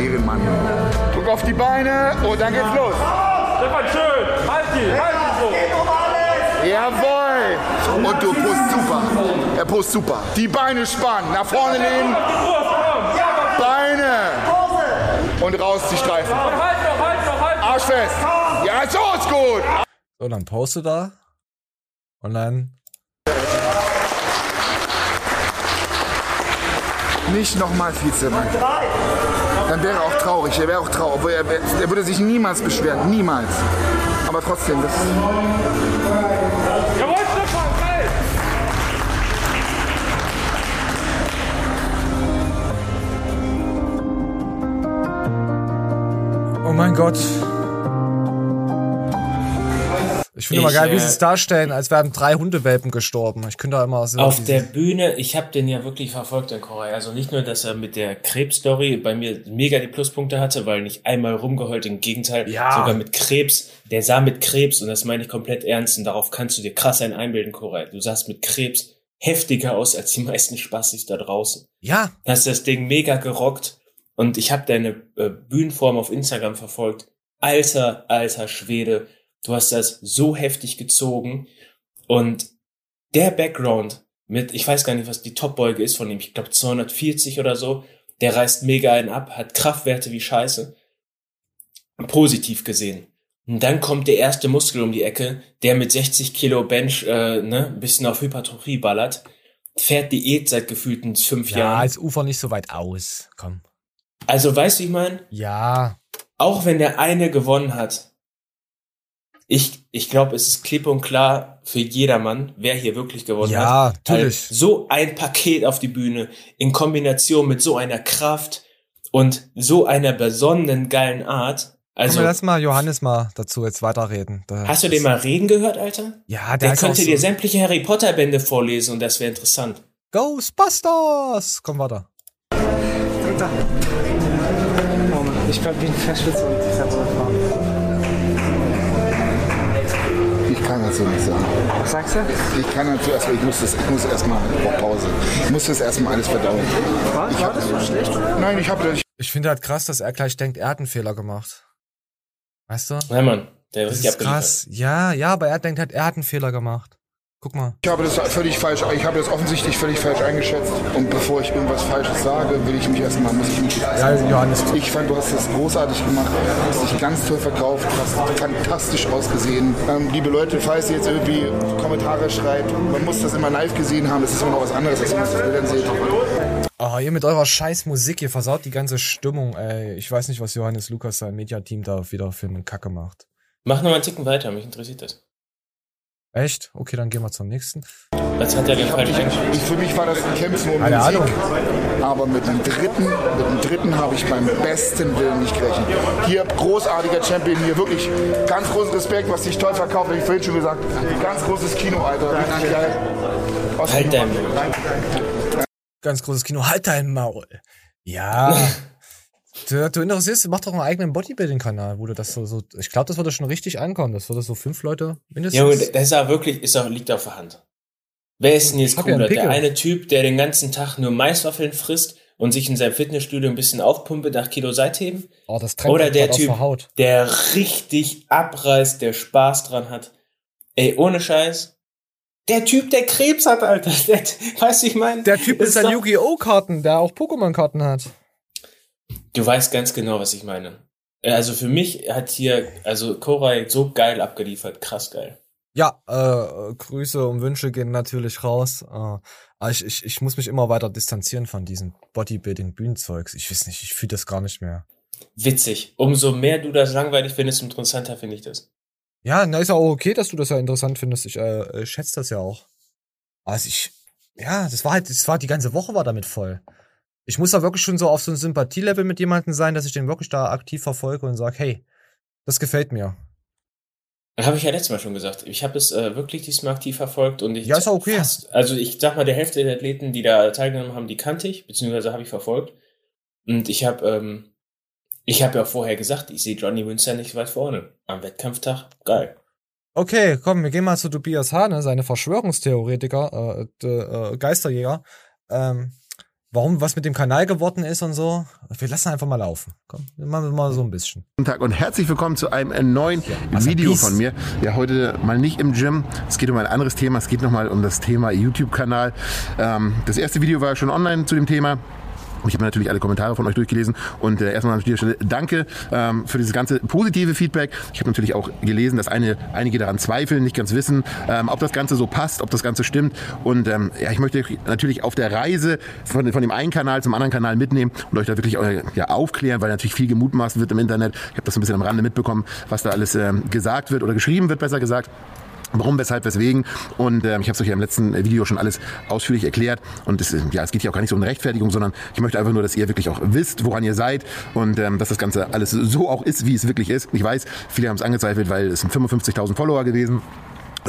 Ehrenmann. Guck auf die Beine und dann geht's los. Stefan, schön! Halt die! Halt die so! Jawohl! Und du post super. Er post super. Die Beine spannen, nach vorne lehnen. Beine. Und raus die Streifen. Noch! Arschfest. Ja, so ist gut. So, dann poste da. Und dann. Nicht nochmal Vizemann. Dann wäre er auch traurig. Er wäre auch traurig. Obwohl Er, wär- er würde sich niemals beschweren. Niemals. Aber trotzdem, das Jawohl, Stefan, geil! Oh mein Gott. Ich finde immer geil, wie äh, sie es darstellen, als wären drei Hundewelpen gestorben. Ich könnte da immer so. Auf der Bühne, ich habe den ja wirklich verfolgt, den Koray. Also nicht nur, dass er mit der Krebsstory bei mir mega die Pluspunkte hatte, weil nicht einmal rumgeheult, im Gegenteil, Ja. sogar mit Krebs. Der sah mit Krebs, und das meine ich komplett ernst, und darauf kannst du dir krass ein einbilden, Koray. Du sahst mit Krebs heftiger aus als die meisten Spassis da draußen. Ja, hast das Ding mega gerockt und ich habe deine äh, Bühnenform auf Instagram verfolgt. Alter, alter Schwede, du hast das so heftig gezogen und der Background mit, ich weiß gar nicht, was die Topbeuge ist von ihm, ich glaube 240 oder so, der reißt mega einen ab, hat Kraftwerte wie Scheiße. Positiv gesehen. Und dann kommt der erste Muskel um die Ecke, der mit 60 Kilo Bench äh, ne, ein bisschen auf Hypertrophie ballert, fährt Diät seit gefühlten fünf ja, Jahren. als Ufer nicht so weit aus. Komm. Also weißt du, wie ich meine? Ja. Auch wenn der eine gewonnen hat, ich, ich glaube, es ist klipp und klar für jedermann, wer hier wirklich gewonnen Ja, hat. natürlich. Weil So ein Paket auf die Bühne in Kombination mit so einer Kraft und so einer besonnenen, geilen Art. Also, lass mal Johannes mal dazu jetzt weiterreden. Da hast du den mal reden gehört, Alter? Ja, der, Der könnte so dir sämtliche Harry Potter Bände vorlesen und das wäre interessant. Ghostbusters! Komm weiter. Ich bin verschwitzt und ich hab's erfahren. Ich kann dazu nicht sagen. Was sagst du? Ich kann dazu erstmal, ich muss das, ich muss erstmal auf Pause. Ich muss das erstmal alles verdauen. War, war das so schlecht? Nein, ich habe Ich finde halt krass, dass er gleich denkt, er hat einen Fehler gemacht. Weißt du? Ja, Mann, der Das ist ist krass. Ja, ja, aber er denkt halt, er hat einen Fehler gemacht. Guck mal. Ich habe das völlig falsch, ich habe das offensichtlich völlig falsch eingeschätzt. Und bevor ich irgendwas Falsches sage, will ich mich erstmal, muss ich mich Ja, Johannes. Ich fand, du hast das großartig gemacht, hast dich ganz toll verkauft, hast fantastisch ausgesehen. Ähm, liebe Leute, falls ihr jetzt irgendwie Kommentare schreibt, man muss das immer live gesehen haben, das ist immer noch was anderes, als wenn man es auf Bildern sieht. Oh, ihr mit eurer scheiß Musik, ihr versaut die ganze Stimmung, ey. Ich weiß nicht, was Johannes Lukas, sein Mediateam, da wieder für eine Kacke macht. Mach noch mal einen Ticken weiter, mich interessiert das. Echt? Okay, dann gehen wir zum nächsten. Was hat er denn falsch eingeschätzt? Ich, für mich war das ein Kämpfen um Keine den Sieg. Ahnung. Aber mit dem dritten, mit dem dritten habe ich beim besten Willen nicht gerechnet. Hier großartiger Champion, hier wirklich ganz großen Respekt, was dich toll verkauft, habe ich vorhin schon gesagt. Ganz großes Kino, Alter, richtig geil. Aus Halt dein Maul. Ganz großes Kino, halt dein Maul. Ja. du, du interessierst, mach doch einen eigenen Bodybuilding-Kanal, wo du das so, so ich glaube, das würde schon richtig ankommen. Das würde so fünf Leute mindestens. Ja, das ist auch wirklich, ist auch, liegt auf der Hand. Wer ist denn jetzt ja cooler? Pickel. der eine Typ, der den ganzen Tag nur Maiswaffeln frisst und sich in seinem Fitnessstudio ein bisschen aufpumpe nach Kilo Seitheben? oh, das Oder der Typ, der Haut. der richtig abreißt, der Spaß dran hat? Ey, ohne Scheiß. Der Typ, der Krebs hat, Alter. Der, weißt du, ich meine? Der Typ ist ein Yu-Gi-Oh! Karten, der auch Pokémon-Karten hat. Du weißt ganz genau, was ich meine. Also für mich hat hier, also Koray so geil abgeliefert, krass geil. Ja, äh, Grüße und Wünsche gehen natürlich raus. Äh, aber ich, ich, ich muss mich immer weiter distanzieren von diesem Bodybuilding-Bühnenzeugs. Ich weiß nicht, ich fühle das gar nicht mehr. Witzig. Umso mehr du das langweilig findest, umso interessanter finde ich das. Ja, na ist ja auch okay, dass du das ja interessant findest. Ich äh, schätze das ja auch. Also ich, ja, das war halt, das war die ganze Woche war damit voll. Ich muss da wirklich schon so auf so ein Sympathielevel mit jemandem sein, dass ich den wirklich da aktiv verfolge und sage, hey, das gefällt mir. Habe ich ja letztes Mal schon gesagt. Ich habe es äh, wirklich diesmal aktiv verfolgt und ich. Ja, ist auch okay. Fast, also ich sag mal, der Hälfte der Athleten, die da teilgenommen haben, die kannte ich, beziehungsweise habe ich verfolgt. Und ich habe, ähm, ich habe ja vorher gesagt, ich sehe Johnny Winston nicht weit vorne. Am Wettkampftag, geil. Okay, komm, wir gehen mal zu Tobias Hane, seine Verschwörungstheoretiker, äh, äh, Geisterjäger. Ähm, warum was mit dem Kanal geworden ist und so. Wir lassen einfach mal laufen. Komm, wir machen mal so ein bisschen. Guten Tag und herzlich willkommen zu einem neuen ja, Video von mir. Ja, heute mal nicht im Gym. Es geht um ein anderes Thema. Es geht nochmal um das Thema YouTube-Kanal. Ähm, das erste Video war schon online zu dem Thema. Ich habe natürlich alle Kommentare von euch durchgelesen und äh, erstmal an dieser Stelle danke ähm, für dieses ganze positive Feedback. Ich habe natürlich auch gelesen, dass eine, einige daran zweifeln, nicht ganz wissen, ähm, ob das Ganze so passt, ob das Ganze stimmt. Und ähm, ja, ich möchte euch natürlich auf der Reise von, von dem einen Kanal zum anderen Kanal mitnehmen und euch da wirklich äh, ja, aufklären, weil natürlich viel gemutmaßt wird im Internet. Ich habe das ein bisschen am Rande mitbekommen, was da alles ähm, gesagt wird oder geschrieben wird, besser gesagt. Warum, weshalb, weswegen. Und ähm, ich habe es euch ja im letzten Video schon alles ausführlich erklärt. Und es, ja, es geht hier auch gar nicht so um eine Rechtfertigung, sondern ich möchte einfach nur, dass ihr wirklich auch wisst, woran ihr seid und ähm, dass das Ganze alles so auch ist, wie es wirklich ist. Ich weiß, viele haben es angezweifelt, weil es sind 55.000 Follower gewesen.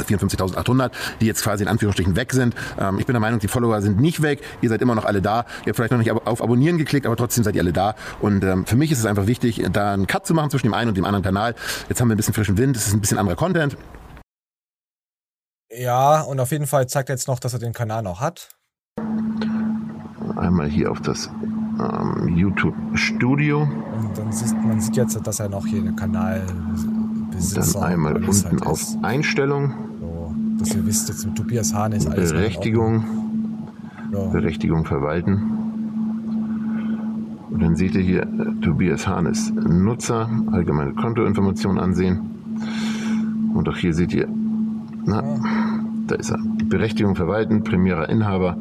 54.800, die jetzt quasi in Anführungsstrichen weg sind. Ähm, ich bin der Meinung, die Follower sind nicht weg. Ihr seid immer noch alle da. Ihr habt vielleicht noch nicht auf Abonnieren geklickt, aber trotzdem seid ihr alle da. Und ähm, für mich ist es einfach wichtig, da einen Cut zu machen zwischen dem einen und dem anderen Kanal. Jetzt haben wir ein bisschen frischen Wind. Es ist ein bisschen anderer Content. Ja, und auf jeden Fall zeigt er jetzt noch, dass er den Kanal noch hat. Einmal hier auf das ähm, YouTube Studio. Und dann sieht man sieht jetzt, dass er noch hier einen Kanal besitzt. Dann einmal unten halt auf ist. Einstellung. So, dass ihr wisst, jetzt mit Tobias Hahn ist alles. Berechtigung. So. Berechtigung verwalten. Und dann seht ihr hier, Tobias Hahn ist Nutzer, allgemeine Kontoinformationen ansehen. Und auch hier seht ihr na, da ist er. Berechtigung verwalten, primärer Inhaber.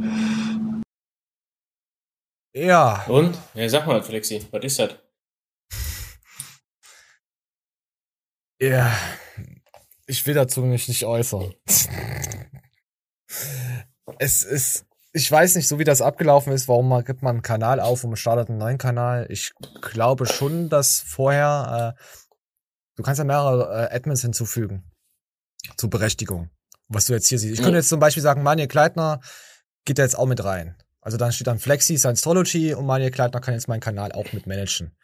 Ja. Und? Ja, sag mal, Flexi, was ist das? Ja, ich will dazu mich nicht äußern. es ist, ich weiß nicht, so wie das abgelaufen ist, warum man gibt man einen Kanal auf und man startet einen neuen Kanal. Ich glaube schon, dass vorher, äh, du kannst ja mehrere äh, Admins hinzufügen zur Berechtigung. Was du jetzt hier siehst. Ich könnte jetzt zum Beispiel sagen, Manuel Kleitner geht da jetzt auch mit rein. Also dann steht dann Flexi, Science-Trology und Manuel Kleitner kann jetzt meinen Kanal auch mit managen.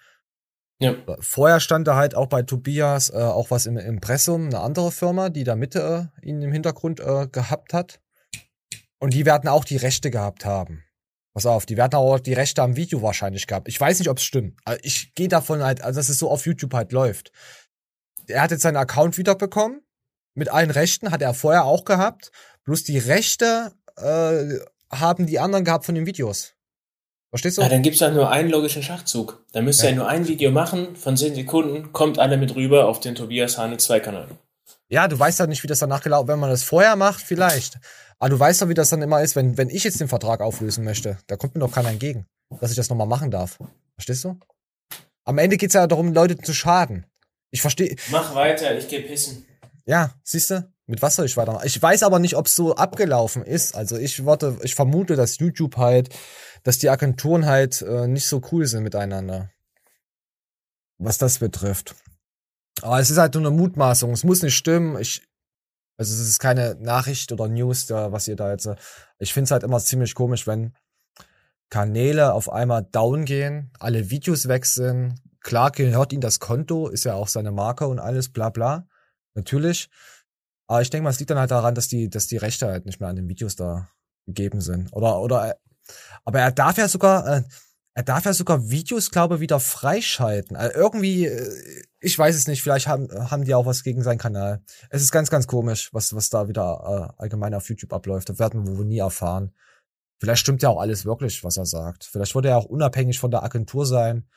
Ja. Vorher stand da halt auch bei Tobias äh, auch was im Impressum, eine andere Firma, die da Mitte äh, ihn im Hintergrund äh, gehabt hat. Und die werden auch die Rechte gehabt haben. Pass auf, die werden auch die Rechte am Video wahrscheinlich gehabt. Ich weiß nicht, ob es stimmt. Also ich gehe davon halt, also dass es so auf YouTube halt läuft. Er hat jetzt seinen Account wiederbekommen mit allen Rechten hat er vorher auch gehabt. Bloß die Rechte äh, haben die anderen gehabt von den Videos. Verstehst du? Ja, dann gibt's ja nur einen logischen Schachzug. Dann müsst ihr ja. nur ein Video machen von 10 Sekunden, kommt alle mit rüber auf den Tobias Hane 2 Kanal. Ja, du weißt ja nicht, wie das danach gelaufen Wenn man das vorher macht, vielleicht. Aber du weißt doch, wie das dann immer ist, wenn, wenn ich jetzt den Vertrag auflösen möchte. Da kommt mir doch keiner entgegen, dass ich das nochmal machen darf. Verstehst du? Am Ende geht's ja darum, Leute zu schaden. Ich verstehe. Mach weiter, ich geh pissen. Ja, siehst du? Mit was soll ich weitermachen? Ich weiß aber nicht, ob es so abgelaufen ist. Also ich warte, ich vermute, dass YouTube halt, dass die Agenturen halt äh, nicht so cool sind miteinander. Was das betrifft. Aber es ist halt nur eine Mutmaßung. Es muss nicht stimmen. Ich, also es ist keine Nachricht oder News, da, was ihr da jetzt. Äh, ich finde es halt immer ziemlich komisch, wenn Kanäle auf einmal down gehen, alle Videos sind. Klar gehört ihnen das Konto, ist ja auch seine Marke und alles, bla bla natürlich. Aber ich denke mal, es liegt dann halt daran, dass die, dass die Rechte halt nicht mehr an den Videos da gegeben sind. Oder, oder, aber er darf ja sogar, äh, er darf ja sogar Videos, glaube wieder freischalten. Also irgendwie, äh, ich weiß es nicht, vielleicht haben, haben die auch was gegen seinen Kanal. Es ist ganz, ganz komisch, was, was da wieder äh, allgemein auf YouTube abläuft. Das werden wir wohl nie erfahren. Vielleicht stimmt ja auch alles wirklich, was er sagt. Vielleicht würde er auch unabhängig von der Agentur sein.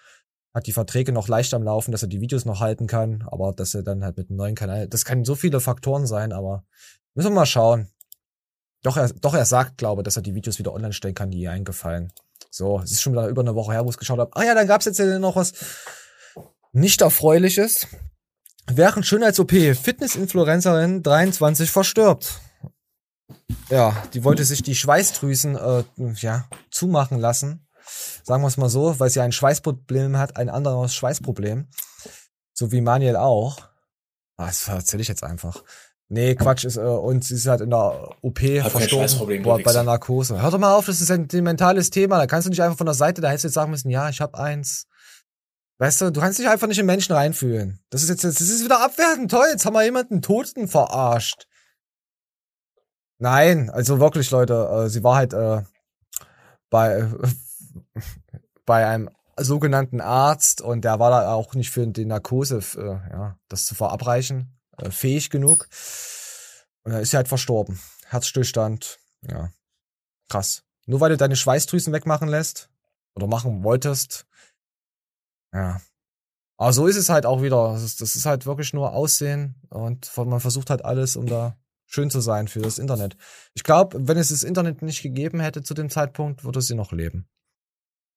Hat die Verträge noch leicht am Laufen, dass er die Videos noch halten kann, aber dass er dann halt mit einem neuen Kanal, das kann so viele Faktoren sein, aber müssen wir mal schauen. Doch, er, doch, er sagt, glaube, dass er die Videos wieder online stellen kann, die ihr eingefallen. So, es ist schon wieder über eine Woche her, wo ich es geschaut habe. Ah ja, dann gab's jetzt noch was nicht erfreuliches. Während Schönheits-OP Fitness-Influencerin 23 verstirbt. Ja, die wollte sich die Schweißdrüsen äh, ja, zumachen lassen. Sagen wir es mal so, weil sie ein Schweißproblem hat, ein anderes Schweißproblem. So wie Manuel auch. Ah, das erzähle ich jetzt einfach. Nee, Quatsch ist, äh, und sie ist halt in der OP Hat kein verstorben Schweißproblem, boah, bei der. Narkose. Hör doch mal auf, das ist ein mentales Thema. Da kannst du nicht einfach von der Seite, da hättest du jetzt sagen müssen, ja, ich hab eins. Weißt du, du kannst dich einfach nicht in Menschen reinfühlen. Das ist jetzt, das ist wieder abwertend. Toll, jetzt haben wir jemanden Toten verarscht. Nein, also wirklich, Leute, äh, sie war halt äh, bei, bei einem sogenannten Arzt und der war da auch nicht für die Narkose, äh, ja, das zu verabreichen, äh, fähig genug. Und dann ist sie halt verstorben. Herzstillstand, ja. Krass. Nur weil du deine Schweißdrüsen wegmachen lässt oder machen wolltest. Ja. Aber so ist es halt auch wieder. Das ist, das ist halt wirklich nur Aussehen und man versucht halt alles, um da schön zu sein für das Internet. Ich glaube, wenn es das Internet nicht gegeben hätte zu dem Zeitpunkt, würde sie noch leben.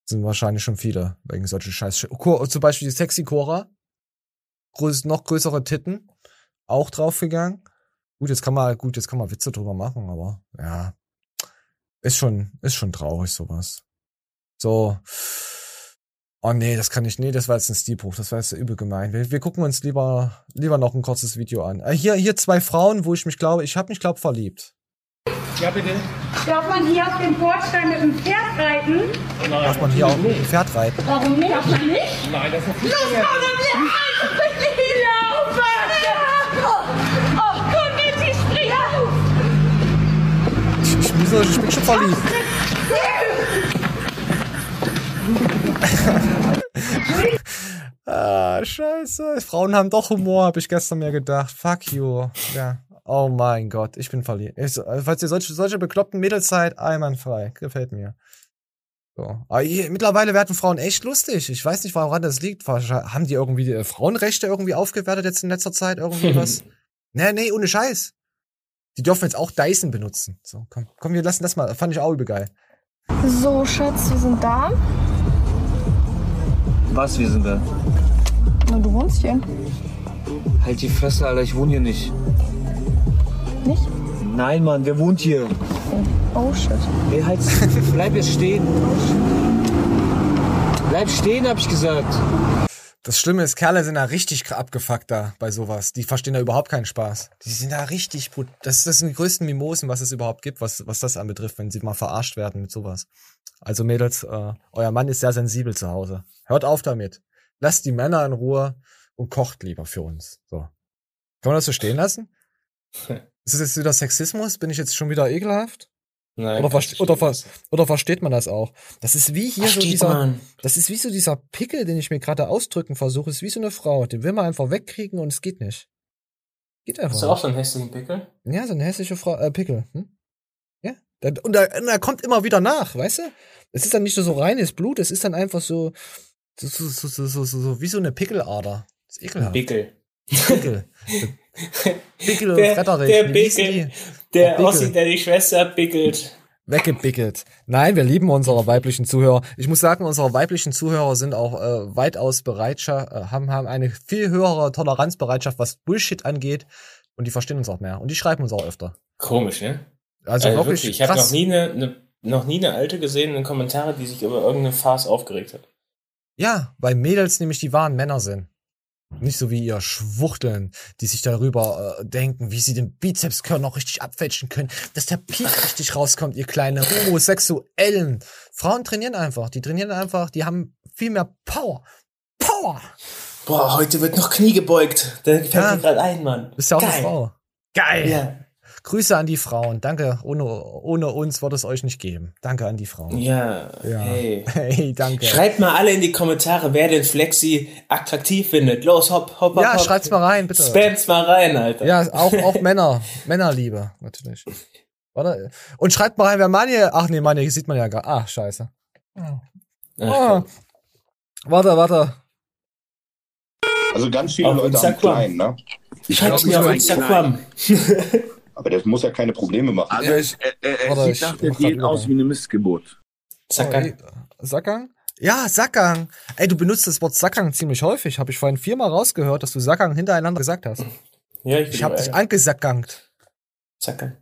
Sind wahrscheinlich schon viele wegen solchen Scheiß. Zum Beispiel die Sexy Cora. Noch größere Titten. Auch draufgegangen. Gut, jetzt kann man, gut, jetzt kann man Witze drüber machen, aber ja. Ist schon, ist schon traurig, sowas. So. Oh nee, das kann ich, nee, das war jetzt ein Stilbruch, das war jetzt übel gemein. Wir, wir gucken uns lieber, lieber noch ein kurzes Video an. Äh, hier, hier zwei Frauen, wo ich mich glaube, ich habe mich glaub verliebt. Ja, bitte. Darf man hier auf dem Bordstein mit dem Pferd reiten? Darf man hier auch mit dem Pferd reiten? Warum nicht? Darf man nicht? Nein, das ist Los, nicht komm, wir laufen! Oh, komm mit, ich spring auf! Ich, ich, wieso, ich bin schon verliebt. ah, scheiße. Frauen haben doch Humor, habe ich gestern mir gedacht. Fuck you. Ja. Oh mein Gott, ich bin verliebt. Ich, so- falls ihr solche, solche bekloppten Mädels seid, einwandfrei. Gefällt mir. So. Aber hier, mittlerweile werden Frauen echt lustig. Ich weiß nicht, woran das liegt. Haben die irgendwie die äh, Frauenrechte irgendwie aufgewertet jetzt in letzter Zeit? Irgendwie was? nee, nee, ohne Scheiß. Die dürfen jetzt auch Dyson benutzen. So, komm, komm, wir lassen das mal. Fand ich auch übel geil. So, Schatz, wir sind da. Was, wir sind da? Na, du wohnst hier. Halt die Fresse, Alter, ich wohne hier nicht. Nicht? Nein, Mann, wer wohnt hier? Oh, shit. Ey, halt, bleib jetzt stehen. Bleib stehen, hab ich gesagt. Das Schlimme ist, Kerle sind da richtig abgefuckt da bei sowas. Die verstehen da überhaupt keinen Spaß. Die sind da richtig brut. Das, das sind die größten Mimosen, was es überhaupt gibt, was, was das anbetrifft, wenn sie mal verarscht werden mit sowas. Also Mädels, äh, euer Mann ist sehr sensibel zu Hause. Hört auf damit. Lasst die Männer in Ruhe und kocht lieber für uns. So. Kann man das so stehen lassen? Ist das jetzt wieder Sexismus? Bin ich jetzt schon wieder ekelhaft? Nein, Oder, verste oder, ver oder versteht man das auch? Das ist wie hier so Versteht dieser, man. das ist wie so dieser Pickel, den ich mir gerade ausdrücken versuche. Ist wie so eine Frau, den will man einfach wegkriegen und es geht nicht. Geht einfach. Hast du auch so einen hässlichen Pickel? Ja, so eine hässliche Frau, äh, Pickel. Hm? Ja. Und da, und da kommt immer wieder nach, weißt du? Es ist dann nicht nur so reines Blut, es ist dann einfach so, so, so, so, so, so, so, so wie so eine Pickelader. Das ist ekelhaft. Pickel. Pickel. Pickel und Der, Fretterich. der Pickel, der Pickel. aussieht, der die Schwester pickelt. weggebickelt. Nein, wir lieben unsere weiblichen Zuhörer. Ich muss sagen, unsere weiblichen Zuhörer sind auch äh, weitaus Bereitschaft, äh, haben, haben eine viel höhere Toleranzbereitschaft, was Bullshit angeht. Und die verstehen uns auch mehr. Und die schreiben uns auch öfter. Komisch, ne? Also wirklich Ich habe noch nie eine, eine, noch nie eine alte gesehen in den Kommentaren, die sich über irgendeine Farce aufgeregt hat. Ja, weil Mädels nämlich die wahren Männer sind. Nicht so wie ihr Schwuchteln, die sich darüber äh, denken, wie sie den Bizepskörner noch richtig abfälschen können, dass der Peak richtig rauskommt, ihr kleine Homosexuellen. Frauen trainieren einfach, die trainieren einfach, die haben viel mehr Power. Power! Boah, heute wird noch Knie gebeugt. Da fällt Ja. mir gerade ein, Mann. Bist ja auch Geil. eine Frau. Geil! Ja. Grüße an die Frauen. Danke. Ohne, ohne uns würde es euch nicht geben. Danke an die Frauen. Ja, Ja. hey. Hey, danke. Schreibt mal alle in die Kommentare, wer den Flexi attraktiv findet. Los, hopp, hopp, hopp. Ja, hopp. schreibt's mal rein, bitte. Spam's mal rein, Alter. Ja, auch, auch Männer. Männerliebe, natürlich. Warte. Und schreibt mal rein, wer Manje. Ach nee, Manje sieht man ja gar. Ah, scheiße. Ach, Ah. Warte, warte. Also ganz viele Auf Leute haben Instagram. klein, ne? Ich hab's mir auf Instagram. Aber das muss ja keine Probleme machen. Also er, er, er Warte, sieht ich nach der Diät aus wie eine Missgeburt. Sackgang. Oh, Sackgang? Ja, Sackgang. Ey, du benutzt das Wort Sackgang ziemlich häufig. Habe ich vorhin viermal rausgehört, dass du Sackgang hintereinander gesagt hast. Ja, ich, Ich habe dich angesackangt. Sackgang.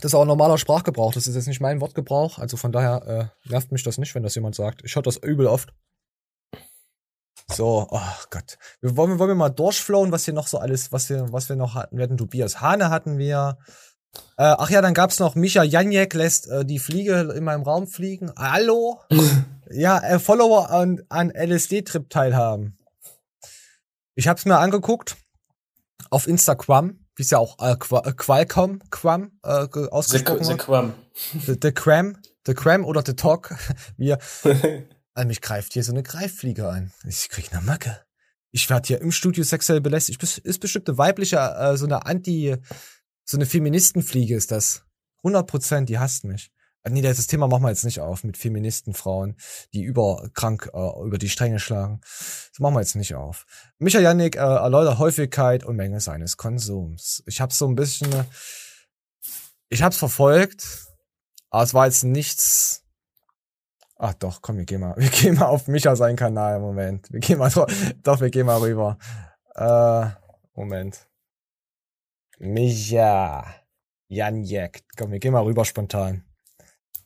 Das ist auch ein normaler Sprachgebrauch. Das ist jetzt nicht mein Wortgebrauch. Also von daher äh, nervt mich das nicht, wenn das jemand sagt. Ich höre das übel oft. So, oh Gott. Wir wollen, wollen wir mal durchflowen, was hier noch so alles, was wir, was wir noch hatten. Wir hatten Tobias Hane hatten wir. Äh, ach ja, dann gab's noch Micha Janjek lässt äh, die Fliege in meinem Raum fliegen. Hallo? ja, äh, Follower an, an LSD-Trip teilhaben. Ich hab's mir angeguckt. Auf Instagram, wie es ja auch äh, äh, Qualcomm, Quam, äh, ge- The, ausgesprochen the wird. Quam. The, the Cram, The Cram oder The Talk. Wir, also mich greift hier so eine Greiffliege an. Ich krieg eine Macke. Ich werde hier im Studio sexuell belästigt. Ist bestimmt eine weibliche, äh, so eine Anti, so eine Feministenfliege ist das. 100 Prozent, die hasst mich. Äh, Nee, das Thema machen wir jetzt nicht auf mit Feministenfrauen, die überkrank äh, über die Stränge schlagen. Das machen wir jetzt nicht auf. Micha Janik äh, erläutert Häufigkeit und Menge seines Konsums. Ich habe so ein bisschen, ich habe es verfolgt, aber es war jetzt nichts. Ach doch, komm, wir gehen mal, wir gehen mal auf Micha seinen Kanal. Moment, wir gehen mal doch, wir gehen mal rüber. Äh, Moment. Micha Janjek. Komm, wir gehen mal rüber spontan.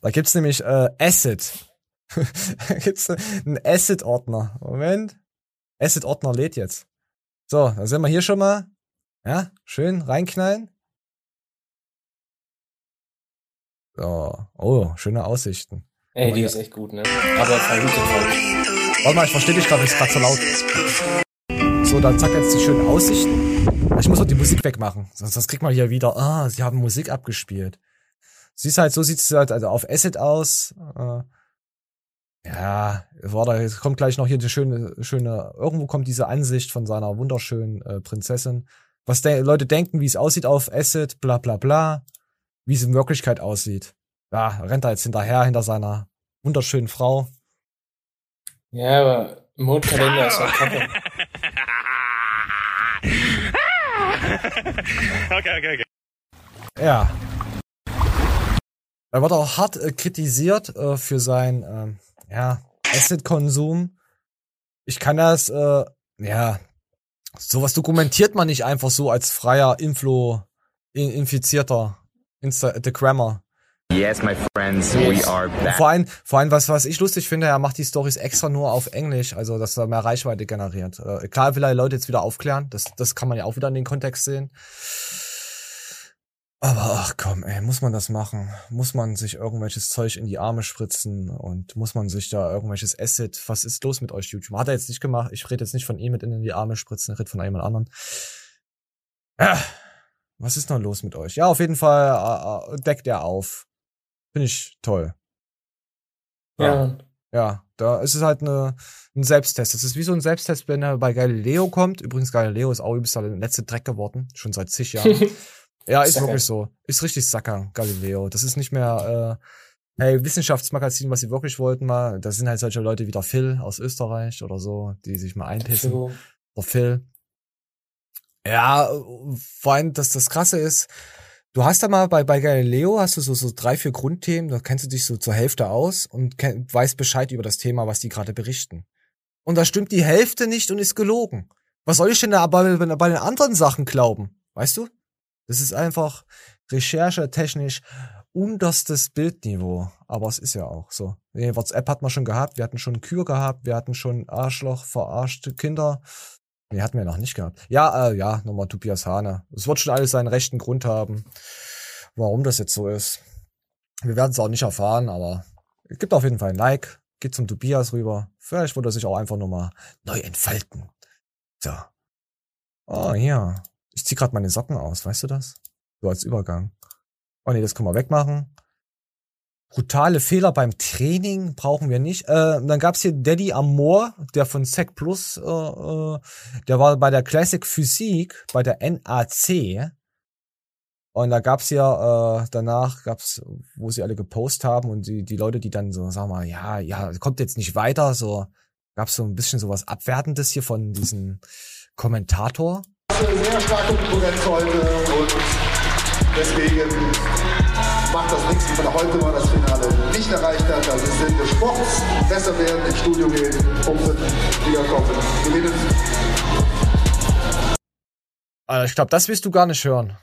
Da gibt's nämlich äh, Acid. da gibt's einen Acid-Ordner. Moment. Acid-Ordner lädt jetzt. So, da sind wir hier schon mal. Ja, schön reinknallen. So. Oh, schöne Aussichten. Ey, die ist echt gut, ne? Aber verhütet falsch. Warte mal, ich verstehe dich gerade, ist gerade so laut. So, dann zack jetzt die schönen Aussichten. Ich muss auch die Musik wegmachen, sonst, sonst kriegt man hier wieder, ah, sie haben Musik abgespielt. Siehst halt, so sieht's halt also auf Acid aus. Äh, ja, warte, jetzt kommt gleich noch hier die schöne, schöne, irgendwo kommt diese Ansicht von seiner wunderschönen äh, Prinzessin. Was de Leute denken, wie es aussieht auf Acid, bla bla bla, wie es in Wirklichkeit aussieht. Ja, rennt er jetzt hinterher, hinter seiner wunderschönen Frau. Ja, aber Mondkalender ist halt kacke. okay, okay, okay. Ja. Er wird auch hart äh, kritisiert äh, für sein ähm, ja, Acid-Konsum. Ich kann das, äh, ja, sowas dokumentiert man nicht einfach so als freier Inflo, in, infizierter Insta The Grammar. Yes, my friends, we are back. Vor allem, vor allem was, was ich lustig finde, er macht die Stories extra nur auf Englisch, also dass er mehr Reichweite generiert. Äh, klar will er Leute jetzt wieder aufklären, das, das kann man ja auch wieder in den Kontext sehen. Aber ach komm, ey, muss man das machen? Muss man sich irgendwelches Zeug in die Arme spritzen und muss man sich da irgendwelches Acid? Was ist los mit euch, YouTube? Hat er jetzt nicht gemacht. Ich rede jetzt nicht von ihm mit in die Arme spritzen, ich rede von jemand anderen. Ah, was ist noch los mit euch? Ja, auf jeden Fall äh, äh, deckt er auf. Finde ich toll. Ja. Ja, da ist es halt eine, ein Selbsttest. Das ist wie so ein Selbsttest, wenn er bei Galileo kommt. Übrigens, Galileo ist auch übelst der letzte Dreck geworden. Schon seit zig Jahren. ja, ist Sacker. wirklich so. Ist richtig Sacker, Galileo. Das ist nicht mehr, äh, hey, Wissenschaftsmagazin, was sie wirklich wollten mal. Das sind halt solche Leute wie der Phil aus Österreich oder so, die sich mal einpissen. Phil. Der Phil. Ja, vor allem, dass das Krasse ist, du hast da mal bei, bei Galileo hast du so, so drei, vier Grundthemen, da kennst du dich so zur Hälfte aus und weißt Bescheid über das Thema, was die gerade berichten. Und da stimmt die Hälfte nicht und ist gelogen. Was soll ich denn da bei, bei, bei den anderen Sachen glauben? Weißt du? Das ist einfach recherchetechnisch unterstes Bildniveau. Aber es ist ja auch so. Nee, WhatsApp hat man schon gehabt, wir hatten schon Kür gehabt, wir hatten schon Arschloch, verarschte Kinder. Nee, hatten wir noch nicht gehabt. Ja, äh, ja, nochmal Tobias Hane. Es wird schon alles seinen rechten Grund haben, warum das jetzt so ist. Wir werden es auch nicht erfahren, aber gibt auf jeden Fall ein Like. Geht zum Tobias rüber. Vielleicht wird er sich auch einfach nochmal neu entfalten. So. Oh, hier. Ich zieh gerade meine Socken aus, weißt du das? So als Übergang. Oh nee, das können wir wegmachen. Brutale Fehler beim Training brauchen wir nicht. Äh, dann gab's hier Daddy Amor, der von Sec Plus, äh, äh, der war bei der Classic Physik, bei der NAC. Und da gab's ja, äh, danach gab's, wo sie alle gepostet haben und die, die Leute, die dann so, sagen wir mal, ja, ja, kommt jetzt nicht weiter, so, gab es so ein bisschen sowas Abwertendes hier von diesem Kommentator. Sehr starke und deswegen macht das nichts, wenn man heute mal das Finale nicht erreicht hat. Also es sind des Sports besser werden, ins Studio gehen, pumpen, wiederkommen, gewinnen. Also ich glaube, das willst du gar nicht hören.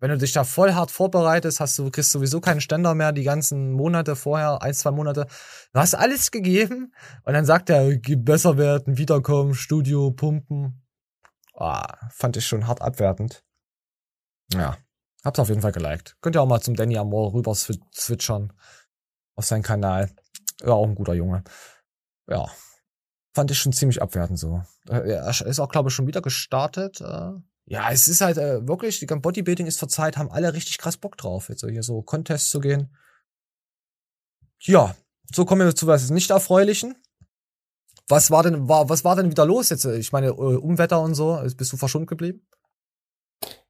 Wenn du dich da voll hart vorbereitest, hast du, kriegst sowieso keinen Ständer mehr die ganzen Monate vorher, ein, zwei Monate. Du hast alles gegeben und dann sagt er, "Geh besser werden, wiederkommen, Studio, pumpen. Ah, fand ich schon hart abwertend. Ja, hab's auf jeden Fall geliked. Könnt ihr auch mal zum Danny Amor rüber swi- switchern auf seinen Kanal. Ja, auch ein guter Junge. Ja, fand ich schon ziemlich abwertend so. Äh, Er ist auch, glaube ich, schon wieder gestartet. Äh, ja, es ist halt äh, wirklich, die Bodybuilding ist zurzeit, haben alle richtig krass Bock drauf, jetzt hier so Contests zu gehen. Ja, so kommen wir zu was nicht Erfreulichen. Was war denn, war, was war denn wieder los jetzt? Ich meine, Umwetter und so, bist du verschont geblieben?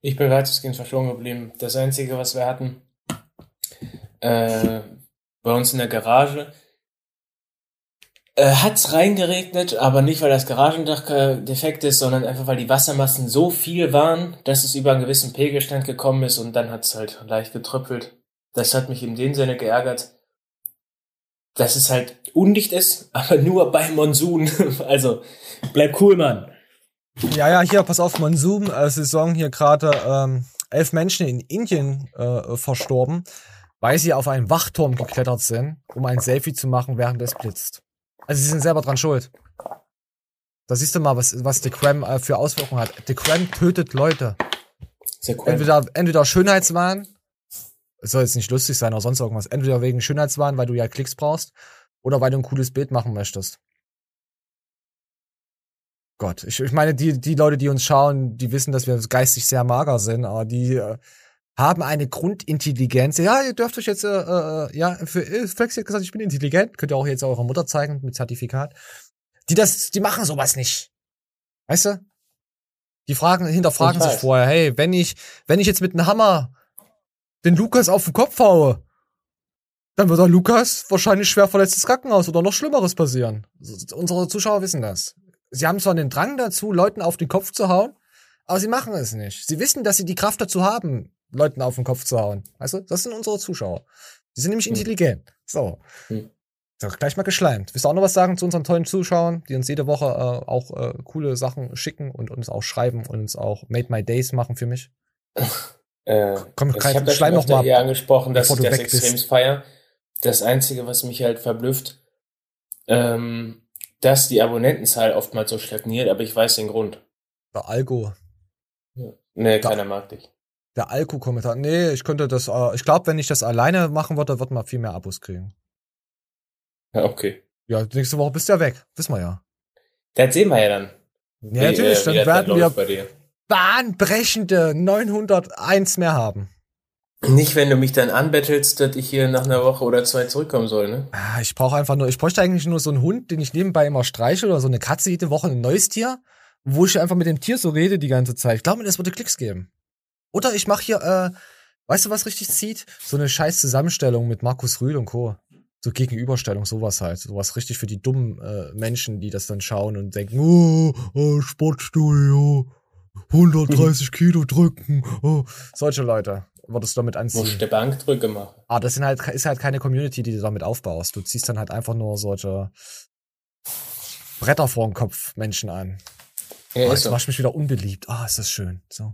Ich bin weitestgehend verschwunden geblieben. Das Einzige, was wir hatten, äh, bei uns in der Garage, äh, hat's reingeregnet, aber nicht, weil das Garagendach äh, defekt ist, sondern einfach, weil die Wassermassen so viel waren, dass es über einen gewissen Pegelstand gekommen ist und dann hat's halt leicht getröpfelt. Das hat mich in dem Sinne geärgert, dass es halt undicht ist, aber nur bei Monsun. also, bleib cool, Mann. Ja, ja, hier, pass auf, Monsun, äh, Saison hier gerade ähm, elf Menschen in Indien äh, verstorben, weil sie auf einen Wachturm geklettert sind, um ein Selfie zu machen, während es blitzt. Also sie sind selber dran schuld. Da siehst du mal, was, was The Cram äh, für Auswirkungen hat. The Cram tötet Leute. Entweder, entweder Schönheitswahn, es soll jetzt nicht lustig sein oder sonst irgendwas, entweder wegen Schönheitswahn, weil du ja Klicks brauchst, oder weil du ein cooles Bild machen möchtest. Gott, ich, ich meine, die, die Leute, die uns schauen, die wissen, dass wir geistig sehr mager sind, aber die äh, haben eine Grundintelligenz. Ja, ihr dürft euch jetzt, äh, äh, ja, für äh, Flex hat gesagt, ich bin intelligent, könnt ihr auch jetzt eurer Mutter zeigen mit Zertifikat. Die das, die machen sowas nicht. Weißt du? Die fragen, hinterfragen Ich sich vorher, hey, wenn ich, wenn ich jetzt mit einem Hammer den Lukas auf den Kopf haue, dann wird der Lukas wahrscheinlich schwer verletzt ins Krankenhaus oder noch Schlimmeres passieren. Unsere Zuschauer wissen das. Sie haben zwar den Drang dazu, Leuten auf den Kopf zu hauen, aber sie machen es nicht. Sie wissen, dass sie die Kraft dazu haben, Leuten auf den Kopf zu hauen. Also, das sind unsere Zuschauer. Die sind nämlich intelligent. So. Hm. So, gleich mal geschleimt. Willst du auch noch was sagen zu unseren tollen Zuschauern, die uns jede Woche äh, auch äh, coole Sachen schicken und uns auch schreiben und uns auch Made My Days machen für mich? Äh, Komm, ich habe das schleim noch mal, hier angesprochen, dass ich du das extremst feier. Das Einzige, was mich halt verblüfft, ähm, dass die Abonnentenzahl oftmals so stagniert, aber ich weiß den Grund. Der Algo. Nee, Da- keiner mag dich. Der Alko-Kommentar. Nee, ich könnte das, äh, ich glaube, wenn ich das alleine machen würde, würde man viel mehr Abos kriegen. Ja, okay. Ja, nächste Woche bist du ja weg. Wissen wir ja. Das sehen wir ja dann. Ja, natürlich, äh, dann werden wir-. Bahnbrechende 901 mehr haben. Nicht, wenn du mich dann anbettelst, dass ich hier nach einer Woche oder zwei zurückkommen soll, ne? Ah, Ich brauche einfach nur, ich bräuchte eigentlich nur so einen Hund, den ich nebenbei immer streiche oder so eine Katze jede Woche ein neues Tier, wo ich einfach mit dem Tier so rede die ganze Zeit. Ich glaube, das würde Klicks geben. Oder ich mache hier, äh, weißt du, was richtig zieht? So eine scheiß Zusammenstellung mit Markus Rühl und Co. So Gegenüberstellung, sowas halt. Sowas richtig für die dummen äh, Menschen, die das dann schauen und denken, oh, oh Sportstudio, 130 Kilo drücken, oh. Solche Leute würdest du damit anziehen. Musst du Bankdrücke machen. Aber das sind halt, ist halt keine Community, die du damit aufbaust. Du ziehst dann halt einfach nur solche Bretter vor den Kopf Menschen an. Ja, oh, jetzt so. mach ich mich wieder unbeliebt. Ah, ist das schön. So.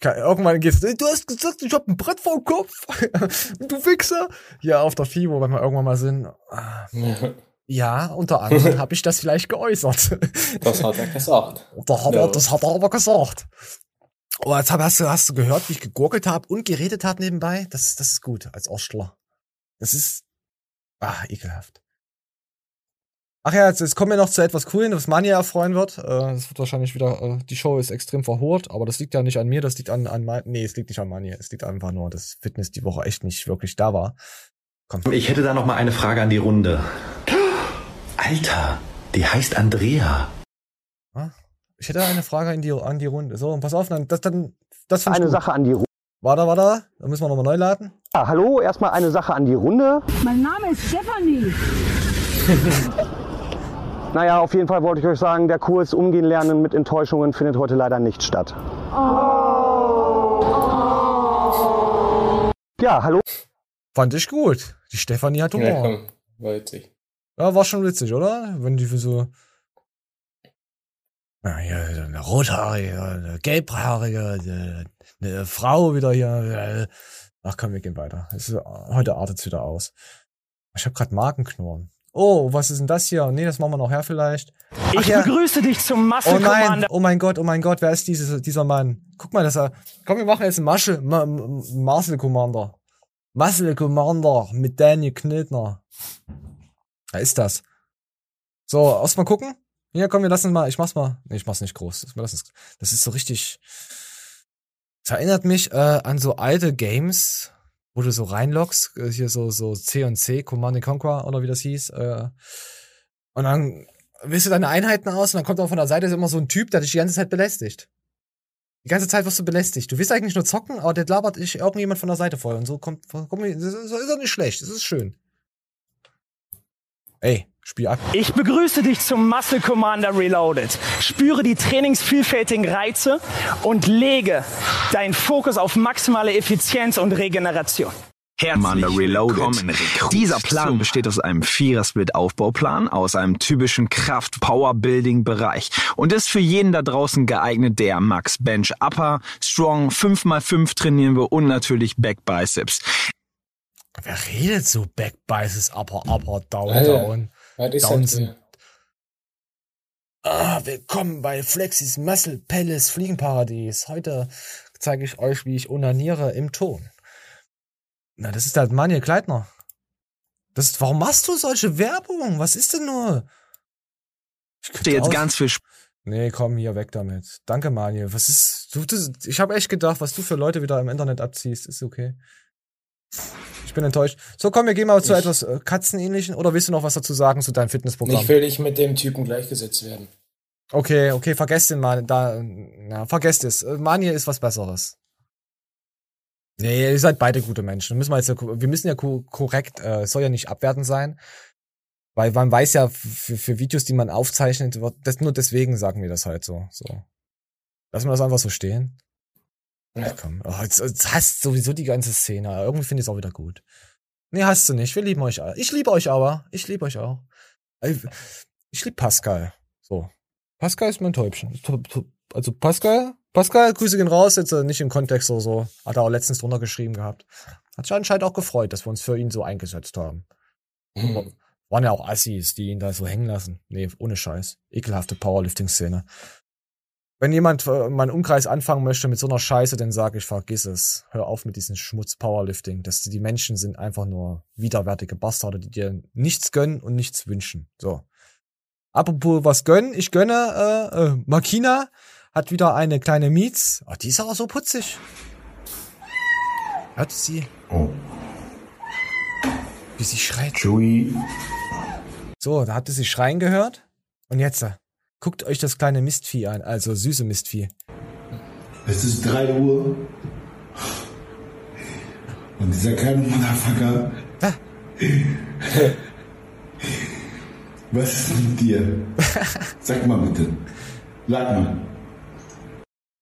Kann, irgendwann geht's, du hast gesagt, ich hab ein Brett vor dem Kopf. du Wichser. Ja, auf der FIBO, wenn wir irgendwann mal sind. Ah, Ja, unter anderem habe ich das vielleicht geäußert. Das hat er gesagt. Da hat Ja. er, das hat er aber gesagt. Oh, jetzt hast, du, hast du gehört, wie ich gegurgelt habe und geredet habe nebenbei? Das, das ist gut als Ostler. Das ist ah, ekelhaft. Ach ja, jetzt, jetzt kommen wir noch zu etwas Coolen, was Mania erfreuen wird. Äh, Das wird wahrscheinlich wieder, äh, die Show ist extrem verhurt, aber das liegt ja nicht an mir, das liegt an, an Ma- nee, es liegt nicht an Mania, es liegt einfach nur, dass Fitness die Woche echt nicht wirklich da war. Komm. Ich hätte da noch mal eine Frage an die Runde. Alter, die heißt Andrea. Ich hätte eine Frage an die, an die Runde. So, pass auf, dann, das, dann, das finde ich Eine gut. Sache an die Runde. Warte, warte, da müssen wir nochmal neu laden. Ja, hallo, erstmal eine Sache an die Runde. Mein Name ist Stefanie. Naja, auf jeden Fall wollte ich euch sagen, der Kurs Umgehen lernen mit Enttäuschungen findet heute leider nicht statt. Ja, hallo. Fand ich gut. Die Stefanie hat Ja, Humor. komm, war witzig. Ja, war schon witzig, oder? Wenn die für so. Ja, hier, eine rothaarige, eine gelbhaarige, eine, Frau wieder hier. Ach komm, wir gehen weiter. Es ist, heute artet's wieder aus. Ich habe gerade Magenknurren. Oh, was ist denn das hier? Nee, das machen wir noch her vielleicht. Ich begrüße dich zum Muscle Oh nein, Commander. oh mein Gott, oh mein Gott, wer ist dieses, dieser Mann? Guck mal, das er. Komm, wir machen jetzt einen Masche, Ma, Marcel Commander. Muscle Commander mit Daniel Knildner. Wer ist das? So, erstmal gucken. Hier, komm, wir lassen mal, ich mach's mal. Nee, ich mach's nicht groß. Das, das, ist, das ist so richtig. Das erinnert mich äh, an so alte Games, wo du so reinloggst, äh, hier so, so C und C, Command and Conquer oder wie das hieß. Äh, und dann wählst du deine Einheiten aus und dann kommt auch von der Seite immer so ein Typ, der dich die ganze Zeit belästigt. Die ganze Zeit wirst du belästigt. Du willst eigentlich nur zocken, aber der labert dich irgendjemand von der Seite voll. Und so kommt, kommt das ist doch nicht schlecht, das ist schön. Ey, spiel ab. Ich begrüße dich zum Muscle Commander Reloaded. Spüre die trainingsvielfältigen Reize und lege deinen Fokus auf maximale Effizienz und Regeneration. Commander Reloaded. Dieser Plan besteht aus einem Vierer-Split-Aufbauplan aus einem typischen Kraft-Power-Building-Bereich und ist für jeden da draußen geeignet, der Max Bench Upper, Strong 5x5 trainieren will und natürlich Back Biceps. Wer redet so Back Biceps, Upper, Upper, Down, Down? Was ist Down sind. Ah, willkommen bei Flexis Muscle Palace Fliegenparadies. Heute zeige ich euch, wie ich onaniere im Ton. Na, das ist halt Manuel Kleitner. Das ist, warum machst du solche Werbung? Was ist denn nur? Ich Steht jetzt ganz viel Sp Nee, komm hier weg damit. Danke, Manuel. Was ist. Du, du, ich habe echt gedacht, was du für Leute wieder im Internet abziehst. Ist okay. Ich bin enttäuscht. So, komm, wir gehen mal zu Ich- etwas äh, Katzenähnlichen. Oder willst du noch was dazu sagen zu deinem Fitnessprogramm? Ich will nicht mit dem Typen gleichgesetzt werden. Okay, okay, vergesst den mal. Da, na, vergesst es. Äh, Manje ist was Besseres. Nee, ihr seid beide gute Menschen. Müssen wir, jetzt wir müssen ja ko korrekt, äh, es soll ja nicht abwertend sein. Weil man weiß ja, für, für Videos, die man aufzeichnet, wird, das, nur deswegen sagen wir das halt so. so. Lassen wir das einfach so stehen. Ja. Komm, oh, jetzt, jetzt hasst sowieso die ganze Szene. Irgendwie finde ich es auch wieder gut. Nee, hast du nicht. Wir lieben euch alle. Ich liebe euch aber. Ich liebe euch auch. Ich, liebe Pascal. So. Pascal ist mein Täubchen. Also Pascal, Pascal, Grüße gehen raus, jetzt äh, nicht im Kontext oder so. Hat er auch letztens drunter geschrieben gehabt. Hat sich anscheinend auch gefreut, dass wir uns für ihn so eingesetzt haben. Hm. Waren ja auch Assis, die ihn da so hängen lassen. Nee, ohne Scheiß. Ekelhafte Powerlifting-Szene. Wenn jemand äh, meinen Umkreis anfangen möchte mit so einer Scheiße, dann sage ich, vergiss es. Hör auf mit diesem Schmutz Powerlifting. Das, die Menschen sind einfach nur widerwärtige Bastarde, die dir nichts gönnen und nichts wünschen. So. Apropos was gönnen, ich gönne, äh, äh, Makina hat wieder eine kleine Miets. Oh, die ist aber so putzig. Hört sie? Oh. Wie sie schreit. Joey. So, da ihr sie schreien gehört. Und jetzt, äh, guckt euch das kleine Mistvieh an, also süße Mistvieh. Es ist 3 Uhr. Und dieser kleine Motherfucker. Was ist mit dir? Sag mal bitte. Sag mal.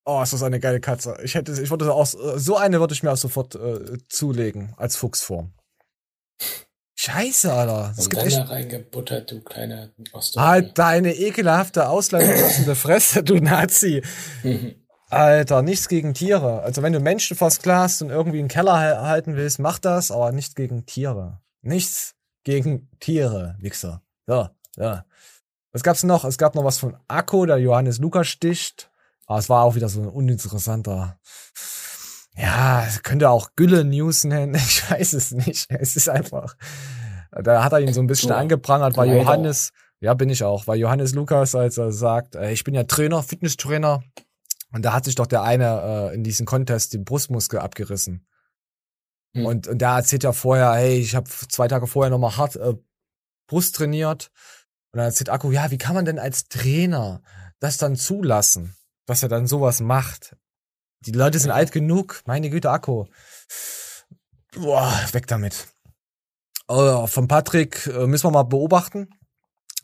Oh, ist das eine geile Katze. Ich hätte, ich würde auch, so eine würde ich mir auch sofort äh, zulegen, als Fuchsform. Scheiße, Alter. Das Und dann echt, da reingebuttert, du kleiner Ostdeutscher. halt deine ekelhafte, ausländerlassende Fresse, du Nazi. Alter, nichts gegen Tiere. Also wenn du Menschen versklavst und irgendwie einen Keller hal- halten willst, mach das, aber nicht gegen Tiere. Nichts gegen Tiere, Wichser. So, ja. Was gab's noch? Es gab noch was von Akko, der Johannes Lukas sticht. Aber es war auch wieder so ein uninteressanter. Ja, könnte auch Gülle News nennen. Ich weiß es nicht. Es ist einfach. Da hat er ihn so ein bisschen Du- angeprangert, weil. Johannes, ja, bin ich auch, weil Johannes Lukas, als er sagt, äh, ich bin ja Trainer, Fitnesstrainer, und da hat sich doch der eine äh, in diesem Contest den Brustmuskel abgerissen. Hm. Und, und der erzählt ja vorher, hey, ich habe zwei Tage vorher nochmal hart äh, Brust trainiert. Und dann erzählt Akku, ja, wie kann man denn als Trainer das dann zulassen, dass er dann sowas macht? Die Leute sind alt genug, meine Güte, Akku. Boah, weg damit. Äh, von Patrick äh, müssen wir mal beobachten.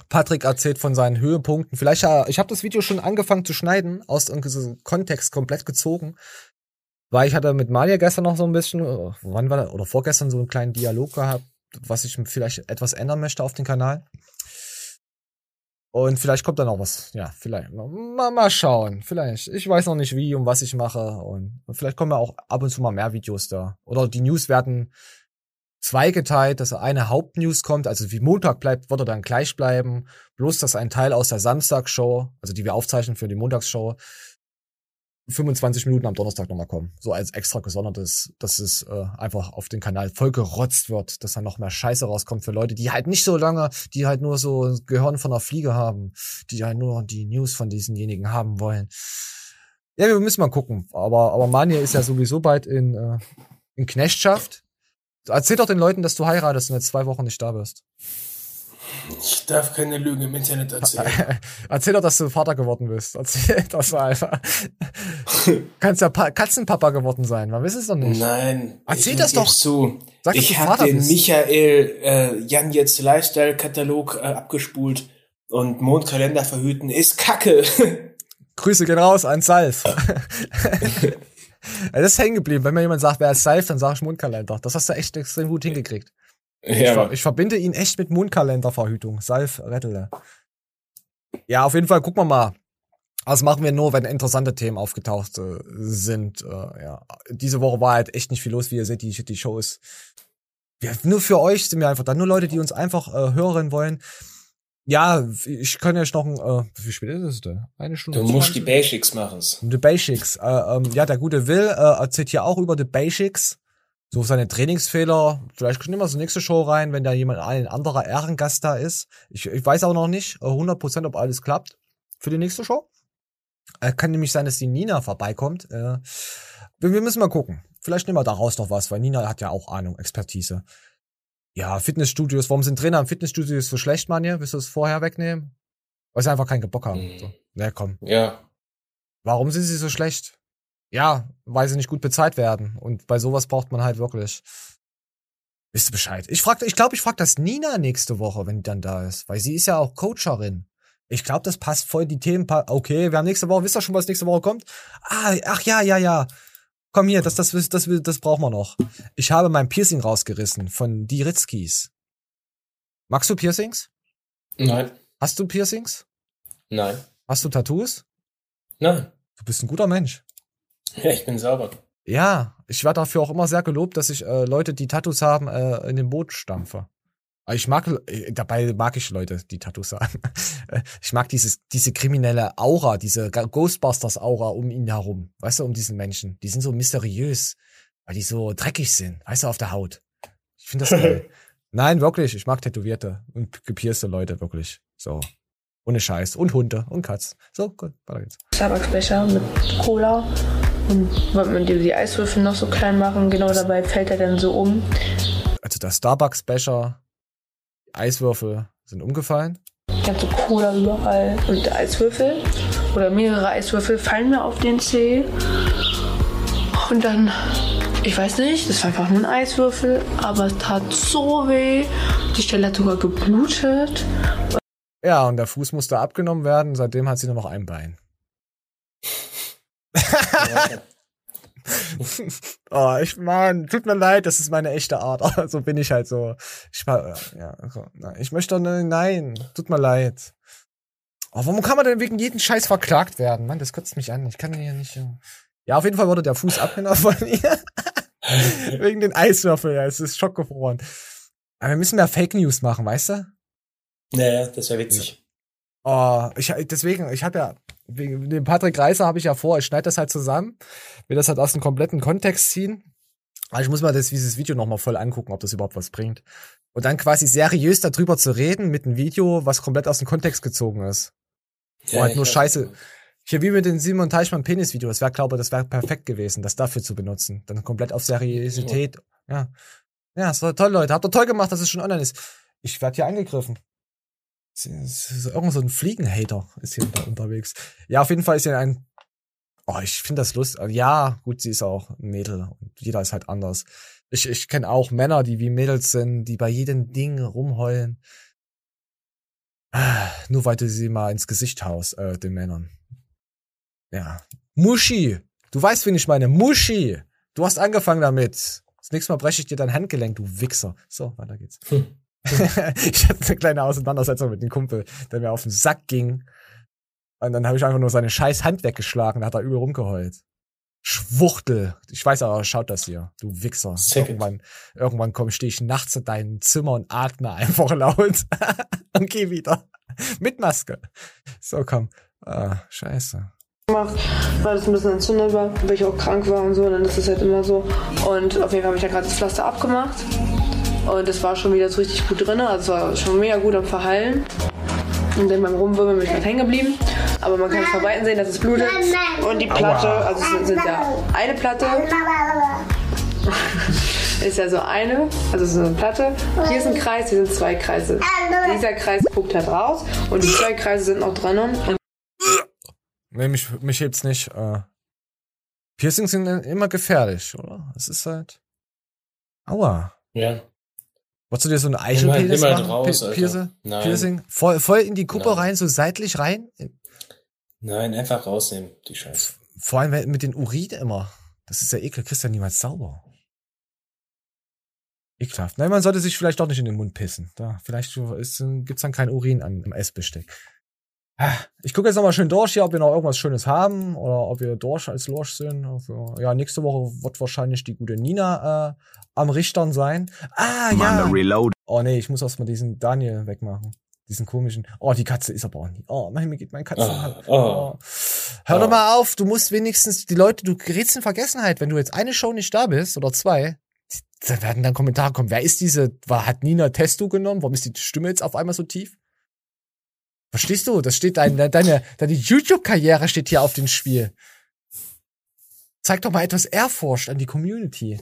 Patrick erzählt von seinen Höhepunkten. Vielleicht, ja, ich habe das Video schon angefangen zu schneiden, aus irgendeinem Kontext komplett gezogen. Weil ich hatte mit Malia gestern noch so ein bisschen, äh, wann war das, oder vorgestern so einen kleinen Dialog gehabt, was ich vielleicht etwas ändern möchte auf dem Kanal. Und vielleicht kommt da noch was. Ja, vielleicht. Mal, mal schauen. Vielleicht. Ich weiß noch nicht wie und was ich mache. Und vielleicht kommen ja auch ab und zu mal mehr Videos da. Oder die News werden zweigeteilt, dass eine Hauptnews kommt, also wie Montag bleibt, wird er dann gleich bleiben. Bloß, dass ein Teil aus der Samstagshow, also die wir aufzeichnen für die Montagsshow, 25 Minuten am Donnerstag nochmal kommen. So als extra gesondertes, dass es äh, einfach auf den Kanal voll gerotzt wird, dass da noch mehr Scheiße rauskommt für Leute, die halt nicht so lange, die halt nur so Gehirn von der Fliege haben, die halt nur die News von diesenjenigen haben wollen. Ja, wir müssen mal gucken. Aber, aber Mania ist ja sowieso bald in, äh, in Knechtschaft. Erzähl doch den Leuten, dass du heiratest und jetzt zwei Wochen nicht da bist. Ich darf keine Lüge im Internet erzählen. Erzähl doch, dass du Vater geworden bist. Erzähl das einfach. Kannst ja pa Katzenpapa geworden sein. Man weiß es doch nicht. Nein. Erzähl das doch. zu. Sag, ich habe den bist. Michael äh, Jan jetzt Lifestyle Katalog äh, abgespult und Mondkalender verhüten ist Kacke. Grüße gehen raus an Salf. Das ist hängen geblieben. Wenn mir jemand sagt, wer ist Salf, dann sage ich Mundkalender. Das hast du echt extrem gut hingekriegt. Ich, Ja, ver ich verbinde ihn echt mit Mundkalenderverhütung. Salf, Rettele. Ja, auf jeden Fall gucken wir mal. Das machen wir nur, wenn interessante Themen aufgetaucht äh, sind. Äh, ja. Diese Woche war halt echt nicht viel los, wie ihr seht, die, die Show ist. Ja, nur für euch sind wir einfach da. Nur Leute, die uns einfach äh, hören wollen. Ja, ich kann ja noch ein, äh, wie spät ist es denn? Eine Stunde. Du musst die 20? Basics machen. The Basics. Äh, ähm, ja, der gute Will äh, erzählt hier auch über The Basics. So seine Trainingsfehler. Vielleicht nehmen wir so nächste Show rein, wenn da jemand, ein anderer Ehrengast da ist. Ich, ich weiß auch noch nicht äh, 100%, ob alles klappt für die nächste Show. Äh, kann nämlich sein, dass die Nina vorbeikommt. Äh, wir, müssen mal gucken. Vielleicht nehmen wir daraus noch was, weil Nina hat ja auch Ahnung, Expertise. Ja, Fitnessstudios. Warum sind Trainer im Fitnessstudio so schlecht, Manja? Willst du es vorher wegnehmen? Weil sie einfach keinen Bock haben. So. Na komm. Ja. Warum sind sie so schlecht? Ja, weil sie nicht gut bezahlt werden. Und bei sowas braucht man halt wirklich. Wisst ihr Bescheid? Ich frag, ich glaube, ich frag das Nina nächste Woche, wenn die dann da ist. Weil sie ist ja auch Coacherin. Ich glaube, das passt voll die Themen. Okay, wir haben nächste Woche, wisst ihr schon, was nächste Woche kommt? Ah, ach ja, ja, ja. Komm hier, das, das, das, das, das brauchen wir noch. Ich habe mein Piercing rausgerissen von die Ritzkis. Magst du Piercings? Nein. Hast du Piercings? Nein. Hast du Tattoos? Nein. Du bist ein guter Mensch. Ja, ich bin sauber. Ja, ich werde dafür auch immer sehr gelobt, dass ich äh, Leute, die Tattoos haben, äh, in den Boot stampfe. Ich mag, äh, dabei mag ich Leute, die Tattoos haben. Ich mag dieses, diese kriminelle Aura, diese Ghostbusters-Aura um ihn herum. Weißt du, um diesen Menschen. Die sind so mysteriös, weil die so dreckig sind. Weißt du, auf der Haut. Ich finde das geil. Nein, wirklich. Ich mag tätowierte und gepierste Leute, wirklich. So. Ohne Scheiß. Und Hunde und Katz. So, gut, weiter geht's. Starbucks-Becher mit Cola und wollte man die, Eiswürfel noch so klein machen. Genau dabei fällt er dann so um. Also der Starbucks-Becher, die Eiswürfel sind umgefallen. Ganze Cola überall und Eiswürfel oder mehrere Eiswürfel fallen mir auf den Zeh. Und dann, ich weiß nicht, das war einfach nur ein Eiswürfel, aber es tat so weh. Die Stelle hat sogar geblutet. Ja, und der Fuß musste abgenommen werden. Seitdem hat sie nur noch ein Bein. oh, ich, Mann, tut mir leid, das ist meine echte Art. Aber so bin ich halt so. Ich, ja, so, nein, ich möchte doch, ne- nein, tut mir leid. Oh, warum kann man denn wegen jeden Scheiß verklagt werden? Mann, das kotzt mich an. Ich kann hier nicht. äh. Ja, auf jeden Fall wurde der Fuß abgenommen von ihr. wegen den Eiswürfeln, ja, es ist schockgefroren. Aber wir müssen mehr Fake News machen, weißt du? Naja, das wäre witzig. Oh, ich, deswegen, ich habe ja, wegen dem Patrick Reiser habe ich ja vor, ich schneide das halt zusammen, will das halt aus dem kompletten Kontext ziehen. Aber ich muss mal das, dieses Video nochmal voll angucken, ob das überhaupt was bringt. Und dann quasi seriös darüber zu reden mit einem Video, was komplett aus dem Kontext gezogen ist. Wo Ja, halt ich nur. Scheiße. Hier wie mit dem Simon Teichmann Penis Video, das wäre, glaube ich, das wäre perfekt gewesen, das dafür zu benutzen. Dann komplett auf Seriosität. Ja. Ja, es war toll, Leute. Habt ihr toll gemacht, dass es schon online ist. Ich werde hier angegriffen. Es ist- es ist Irgend so ein Fliegenhater ist hier unterwegs. Ja, auf jeden Fall ist hier ein. Oh, ich finde das lustig. Ja, gut, sie ist auch ein Mädel und jeder ist halt anders. Ich, ich kenne auch Männer, die wie Mädels sind, die bei jedem Ding rumheulen. Ah, Nur weil du sie mal ins Gesicht haust, äh, den Männern. Ja. Muschi! Du weißt, wen ich meine. Muschi! Du hast angefangen damit. Das nächste Mal breche ich dir dein Handgelenk, du Wichser. So, weiter geht's. ich hatte eine kleine Auseinandersetzung mit dem Kumpel, der mir auf den Sack ging. Und dann habe ich einfach nur seine scheiß Hand weggeschlagen, da hat er übel rumgeheult. Schwuchtel. Ich weiß aber, schaut das hier, du Wichser. Second. Irgendwann, irgendwann komm, stehe ich nachts in deinem Zimmer und atme einfach laut. und geh wieder. Mit Maske. So, komm. Ah, scheiße. gemacht, weil das ein bisschen entzündet war, weil ich auch krank war und so, dann ist das halt immer so. Und auf jeden Fall habe ich ja gerade das Pflaster abgemacht und es war schon wieder so richtig gut drin, also es war schon mega gut am Verheilen. Und dann beim Rumwirbeln bin ich gerade hängen geblieben. Aber man kann von Weitem sehen, dass es blutet. Und die Platte, also es sind, sind ja eine Platte. ist ja so eine, also so eine Platte. Hier ist ein Kreis, hier sind zwei Kreise. Dieser Kreis guckt halt raus und die zwei Kreise sind noch drin. Und Nee, mich, mich hebt's nicht. Äh, Piercings sind immer gefährlich, oder? Es ist halt. Aua. Ja. Wolltest du dir so eine Eichelpenis Nimm halt machen? raus. Piercing? Nein. Piercing? Voll, voll in die Kuppe Nein. rein, so seitlich rein? Nein, einfach rausnehmen, die Scheiße. Vor allem mit den Urin immer. Das ist ja ekel, kriegst ja niemals sauber. Ekelhaft. Nein, man sollte sich vielleicht doch nicht in den Mund pissen. Da, vielleicht gibt's dann kein Urin an, im Essbesteck. Ich gucke jetzt nochmal schön durch hier, ob wir noch irgendwas Schönes haben oder ob wir durch als Lorsch sind. Ja, nächste Woche wird wahrscheinlich die gute Nina äh, am Richtern sein. Ah, ja. Oh nee, ich muss erstmal diesen Daniel wegmachen. Diesen komischen. Oh, die Katze ist aber auch nicht. Oh, nein, mir geht mein Katzen. Oh, oh. Hör doch mal auf, du musst wenigstens die Leute, du gerätst in Vergessenheit, wenn du jetzt eine Show nicht da bist oder zwei, da werden dann Kommentare kommen. Wer ist diese, war, hat Nina Testo genommen? Warum ist die Stimme jetzt auf einmal so tief? Verstehst du? Das steht deine, deine, deine YouTube-Karriere steht hier auf dem Spiel. Zeig doch mal etwas Ehrfurcht an die Community.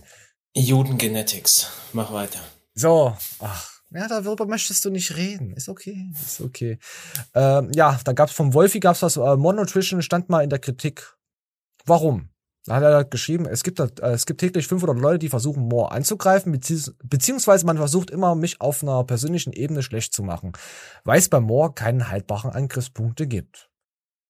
Judengenetics. Mach weiter. So, ach, ja, darüber möchtest du nicht reden. Ist okay, ist okay. Ähm, ja, dann gab's vom Wolfi gab's was, äh, Monotrition stand mal in der Kritik. Warum? Da hat er geschrieben, es gibt, äh, es gibt täglich 500 Leute, die versuchen, Moore anzugreifen, beziehungs beziehungsweise man versucht immer, mich auf einer persönlichen Ebene schlecht zu machen, weil es bei Moore keinen haltbaren Angriffspunkte gibt.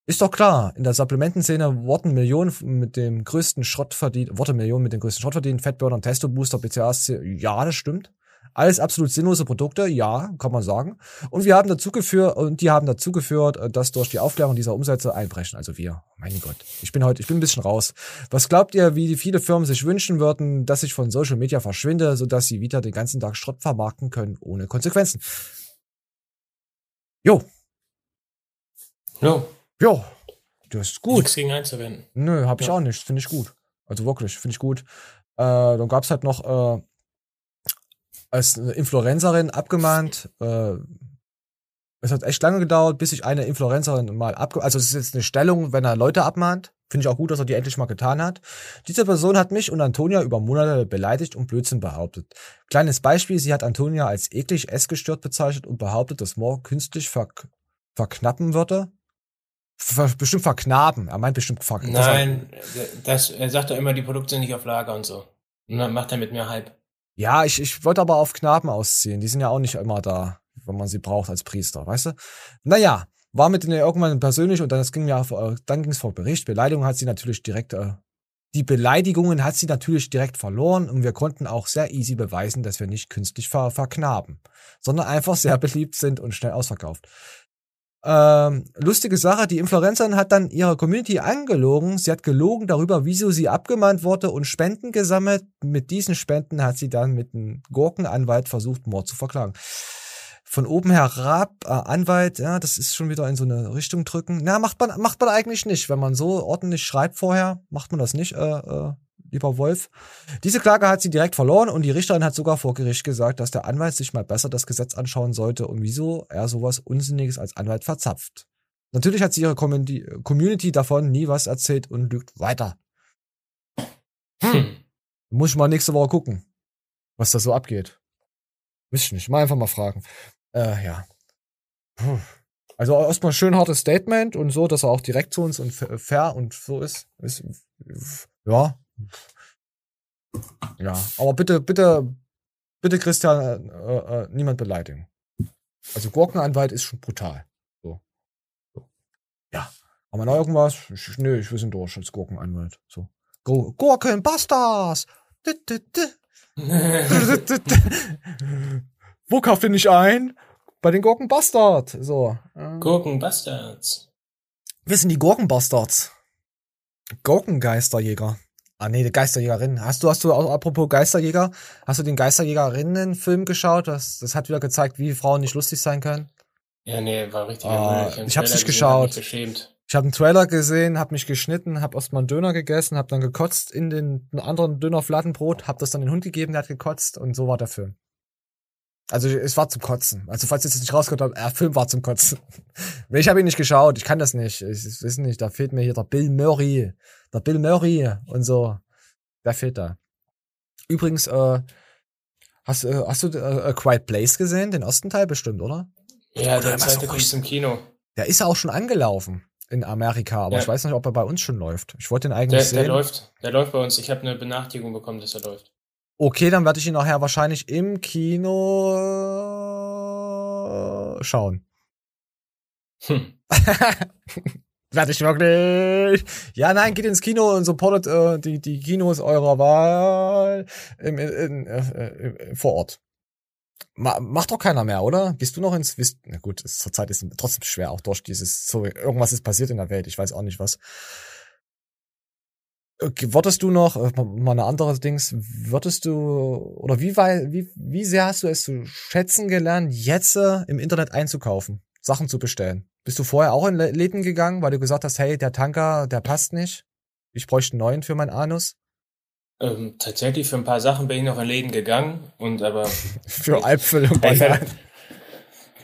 Ist doch klar, in der Supplementenszene wurden Millionen mit dem größten Schrott verdient, wurde Millionen mit dem größten Schrott verdient, Fatburner, Testo Booster, BCAs, ja, das stimmt. Alles absolut sinnlose Produkte, ja, kann man sagen. Und wir haben dazu geführt, und die haben dazu geführt, äh, dass durch die Aufklärung dieser Umsätze einbrechen. Also wir, mein Gott. Ich bin heute, ich bin ein bisschen raus. Was glaubt ihr, wie viele Firmen sich wünschen würden, dass ich von Social Media verschwinde, sodass sie wieder den ganzen Tag Schrott vermarkten können, ohne Konsequenzen? Jo. Jo. Jo. Das ist gut. Nichts gegen einzuwenden. Nö, hab ich Ja. auch nicht. Finde ich gut. Also wirklich, finde ich gut. Äh, dann gab's halt noch äh, als eine Influencerin abgemahnt. Äh, es hat echt lange gedauert, bis ich eine Influencerin mal abge... Also es ist jetzt eine Stellung, wenn er Leute abmahnt. Finde ich auch gut, dass er die endlich mal getan hat. Diese Person hat mich und Antonia über Monate beleidigt und Blödsinn behauptet. Kleines Beispiel, sie hat Antonia als eklig essgestört bezeichnet und behauptet, dass Moore künstlich verk verknappen würde. Ver bestimmt verknaben. Er meint bestimmt verknaben. Nein, das, er sagt doch immer, die Produkte sind nicht auf Lager und so. Und dann macht er mit mir Hype. Ja, ich, ich wollte aber auf Knaben ausziehen. Die sind ja auch nicht immer da, wenn man sie braucht als Priester, weißt du? Naja, war mit denen irgendwann persönlich und dann ging mir auf, äh, dann ging vor Bericht. Beleidigung hat sie natürlich direkt, äh, die Beleidigungen hat sie natürlich direkt verloren und wir konnten auch sehr easy beweisen, dass wir nicht künstlich ver verknaben, sondern einfach sehr beliebt sind und schnell ausverkauft. Ähm, lustige Sache, die Influencerin hat dann ihre Community angelogen. Sie hat gelogen darüber, wieso sie abgemahnt wurde und Spenden gesammelt. Mit diesen Spenden hat sie dann mit einem Gurkenanwalt versucht, Mord zu verklagen. Von oben herab, äh, Anwalt, ja, das ist schon wieder in so eine Richtung drücken. Na, macht man, macht man eigentlich nicht. Wenn man so ordentlich schreibt vorher, macht man das nicht, äh, äh, lieber Wolf. Diese Klage hat sie direkt verloren und die Richterin hat sogar vor Gericht gesagt, dass der Anwalt sich mal besser das Gesetz anschauen sollte und wieso er sowas Unsinniges als Anwalt verzapft. Natürlich hat sie ihre Community, davon nie was erzählt und lügt weiter. Hm. Muss ich mal nächste Woche gucken, was da so abgeht. Weiß ich nicht. Mal einfach mal fragen. Äh, ja. Puh. Also erstmal schön hartes Statement und so, dass er auch direkt zu uns und fa- fair und so ist. ist ja. Ja. Aber bitte, bitte, bitte Christian, äh, äh, niemand beleidigen. Also Gurkenanwalt ist schon brutal. So. so. Ja. Haben wir noch irgendwas? Ich, nee, ich wir sind durch als Gurkenanwalt. So. Gu- Gurkenbusters! Dü, dü, dü. Dü, dü, dü, dü. Wo kauft ihr nicht ein? Bei den Gurkenbastard. So. äh. Gurkenbastards. Wir sind die Gurkenbastards. Gurkengeisterjäger. Ah nee, die Geisterjägerin. Hast du, hast du, apropos Geisterjäger, hast du den Geisterjägerinnen-Film geschaut? Das, das hat wieder gezeigt, wie Frauen nicht lustig sein können. Ja, nee, war richtig. Ah, ich hab's nicht gesehen, hab mich geschaut. Geschämt. Ich habe einen Trailer gesehen, hab mich geschnitten, hab erstmal einen Döner gegessen, hab dann gekotzt in den anderen Döner Fladenbrot, hab das dann den Hund gegeben, der hat gekotzt und so war der Film. Also es war zum Kotzen. Also falls ihr es nicht rausgehört habt, der Film war zum Kotzen. Ich habe ihn nicht geschaut, ich kann das nicht. Ich, ich weiß nicht, da fehlt mir hier der Bill Murray. Der Bill Murray und so. Der fehlt da. Übrigens, äh, hast, äh, hast du äh, A Quiet Place gesehen? Den ersten Teil bestimmt, oder? Ja, der zweite kommt im Kino. Der ist ja auch schon angelaufen in Amerika, aber Ja. ich weiß nicht, ob er bei uns schon läuft. Ich wollte den Der, eigentlich der sehen. läuft. Der läuft bei uns. Ich habe eine Benachrichtigung bekommen, dass er läuft. Okay, dann werde ich ihn nachher wahrscheinlich im Kino äh, schauen. Hm. werde ich wirklich? Ja, nein, geht ins Kino und supportet äh, die, die Kinos eurer Wahl im, in, äh, äh, vor Ort. Ma, macht doch keiner mehr, oder? Gehst du noch ins Wisst? Na gut, es, zurzeit ist es trotzdem schwer, auch durch dieses so irgendwas ist passiert in der Welt. Ich weiß auch nicht was. Okay, würdest du noch, äh, mal eine andere Dings, würdest du, oder wie, wie, wie sehr hast du es zu schätzen gelernt, jetzt äh, im Internet einzukaufen, Sachen zu bestellen? Bist du vorher auch in Lä- Läden gegangen, weil du gesagt hast, hey, der Tanker, der passt nicht? Ich bräuchte einen neuen für meinen Anus? Ähm, tatsächlich für ein paar Sachen bin ich noch in Läden gegangen und aber. Für Äpfel und Bananen.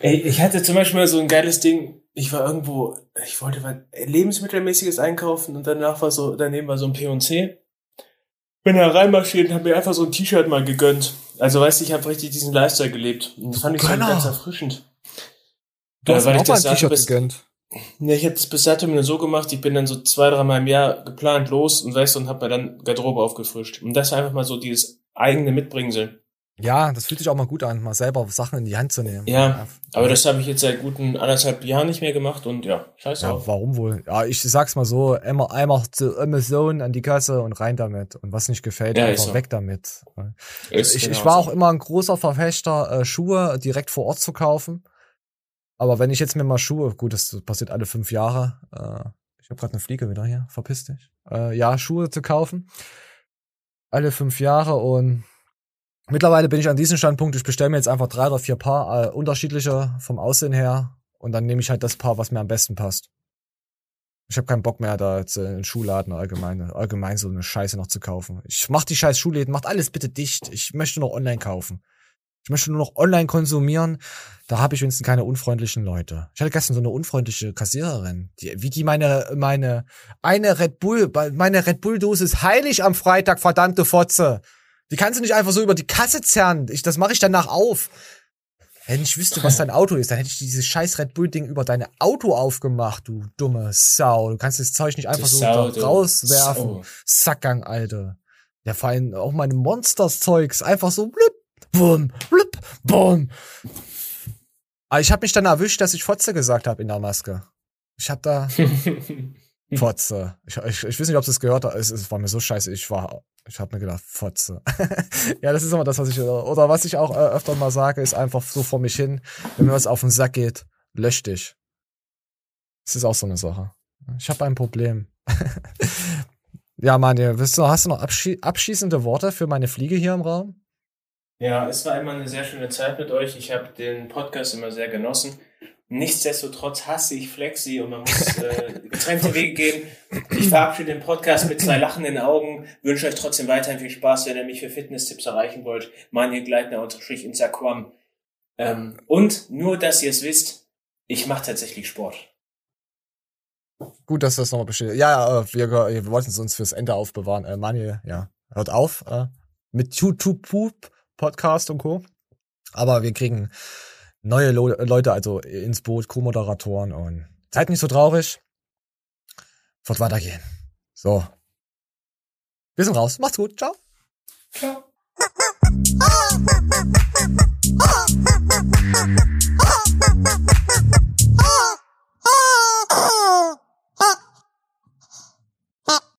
Ey, ich hatte zum Beispiel mal so ein geiles Ding. Ich war irgendwo, ich wollte was Lebensmittelmäßiges einkaufen und danach war so, daneben war so ein P&C. Bin da reinmarschiert und hab mir einfach so ein T-Shirt mal gegönnt. Also weißt du, ich habe richtig diesen Lifestyle gelebt. Und das fand ich so Gönner. ganz erfrischend. Du hast weil mir ich auch mal das ein T-Shirt bis- gegönnt. Ne, ich hätte es bis dato nur so gemacht, ich bin dann so zwei, dreimal im Jahr geplant los und weißt du, und hab mir dann Garderobe aufgefrischt. Und das war einfach mal so dieses eigene Mitbringsel. Ja, das fühlt sich auch mal gut an, mal selber Sachen in die Hand zu nehmen. Ja, aber das habe ich jetzt seit guten anderthalb Jahren nicht mehr gemacht und ja, scheiß Ja, warum wohl? Ja, ich sag's mal so, einmal, einmal zu Amazon an die Kasse und rein damit. Und was nicht gefällt, Ja, einfach so. weg damit. Ist ich, ich genau war so. auch immer ein großer Verfechter, äh, Schuhe direkt vor Ort zu kaufen. Aber wenn ich jetzt mir mal Schuhe, gut, das passiert alle fünf Jahre, äh, ich habe gerade eine Fliege wieder hier, verpiss dich. Äh, ja, Schuhe zu kaufen. Alle fünf Jahre und mittlerweile bin ich an diesem Standpunkt, ich bestelle mir jetzt einfach drei oder vier Paar, äh, unterschiedliche vom Aussehen her. Und dann nehme ich halt das Paar, was mir am besten passt. Ich habe keinen Bock mehr, da jetzt äh, in Schuhladen allgemein, allgemein so eine Scheiße noch zu kaufen. Ich mach die scheiß Schuhläden, macht alles bitte dicht. Ich möchte noch online kaufen. Ich möchte nur noch online konsumieren. Da habe ich wenigstens keine unfreundlichen Leute. Ich hatte gestern so eine unfreundliche Kassiererin, die, wie die meine, meine, eine Red Bull, meine Red Bull Dose ist heilig am Freitag, verdammte Fotze. Die kannst du nicht einfach so über die Kasse zerren. Ich, das mache ich danach auf. Wenn ich wüsste, was dein Auto ist, dann hätte ich dieses scheiß Red Bull Ding über dein Auto aufgemacht, du dumme Sau. Du kannst das Zeug nicht einfach Du so Sau, rauswerfen. Sau. Sackgang, Alter. Ja, vor allem auch meine Monsters-Zeugs. Einfach so blip, bum, blip, bum. Aber ich habe mich dann erwischt, dass ich Fotze gesagt habe in der Maske. Ich habe da Fotze. Ich, ich, ich weiß nicht, ob es gehört hast. Es, es war mir so scheiße. Ich war, ich habe mir gedacht, Fotze. ja, das ist immer das, was ich, oder was ich auch äh, öfter mal sage, ist einfach so vor mich hin. Wenn mir was auf den Sack geht, lösch dich. Das ist auch so eine Sache. Ich habe ein Problem. ja, Manje, willst du, hast du noch abschie abschließende Worte für meine Fliege hier im Raum? Ja, es war immer eine sehr schöne Zeit mit euch. Ich habe den Podcast immer sehr genossen. Nichtsdestotrotz hasse ich Flexi und man muss äh, getrennte Wege gehen. Ich verabschiede den Podcast mit zwei lachenden Augen. Wünsche euch trotzdem weiterhin viel Spaß, wenn ihr mich für Fitnesstipps erreichen wollt. Manje Gleitner unterstrich Instagram. Ähm, und nur, dass ihr es wisst, ich mache tatsächlich Sport. Gut, dass das nochmal besteht. Ja, äh, wir, wir wollten es uns fürs Ende aufbewahren. Äh, Manje, ja, hört auf äh, mit YouTube Podcast und Co. Aber wir kriegen neue Lo Leute also ins Boot, Co-Moderatoren und seid nicht so traurig. Wird weitergehen. So. Wir sind raus. Macht's gut. Ciao. Ciao.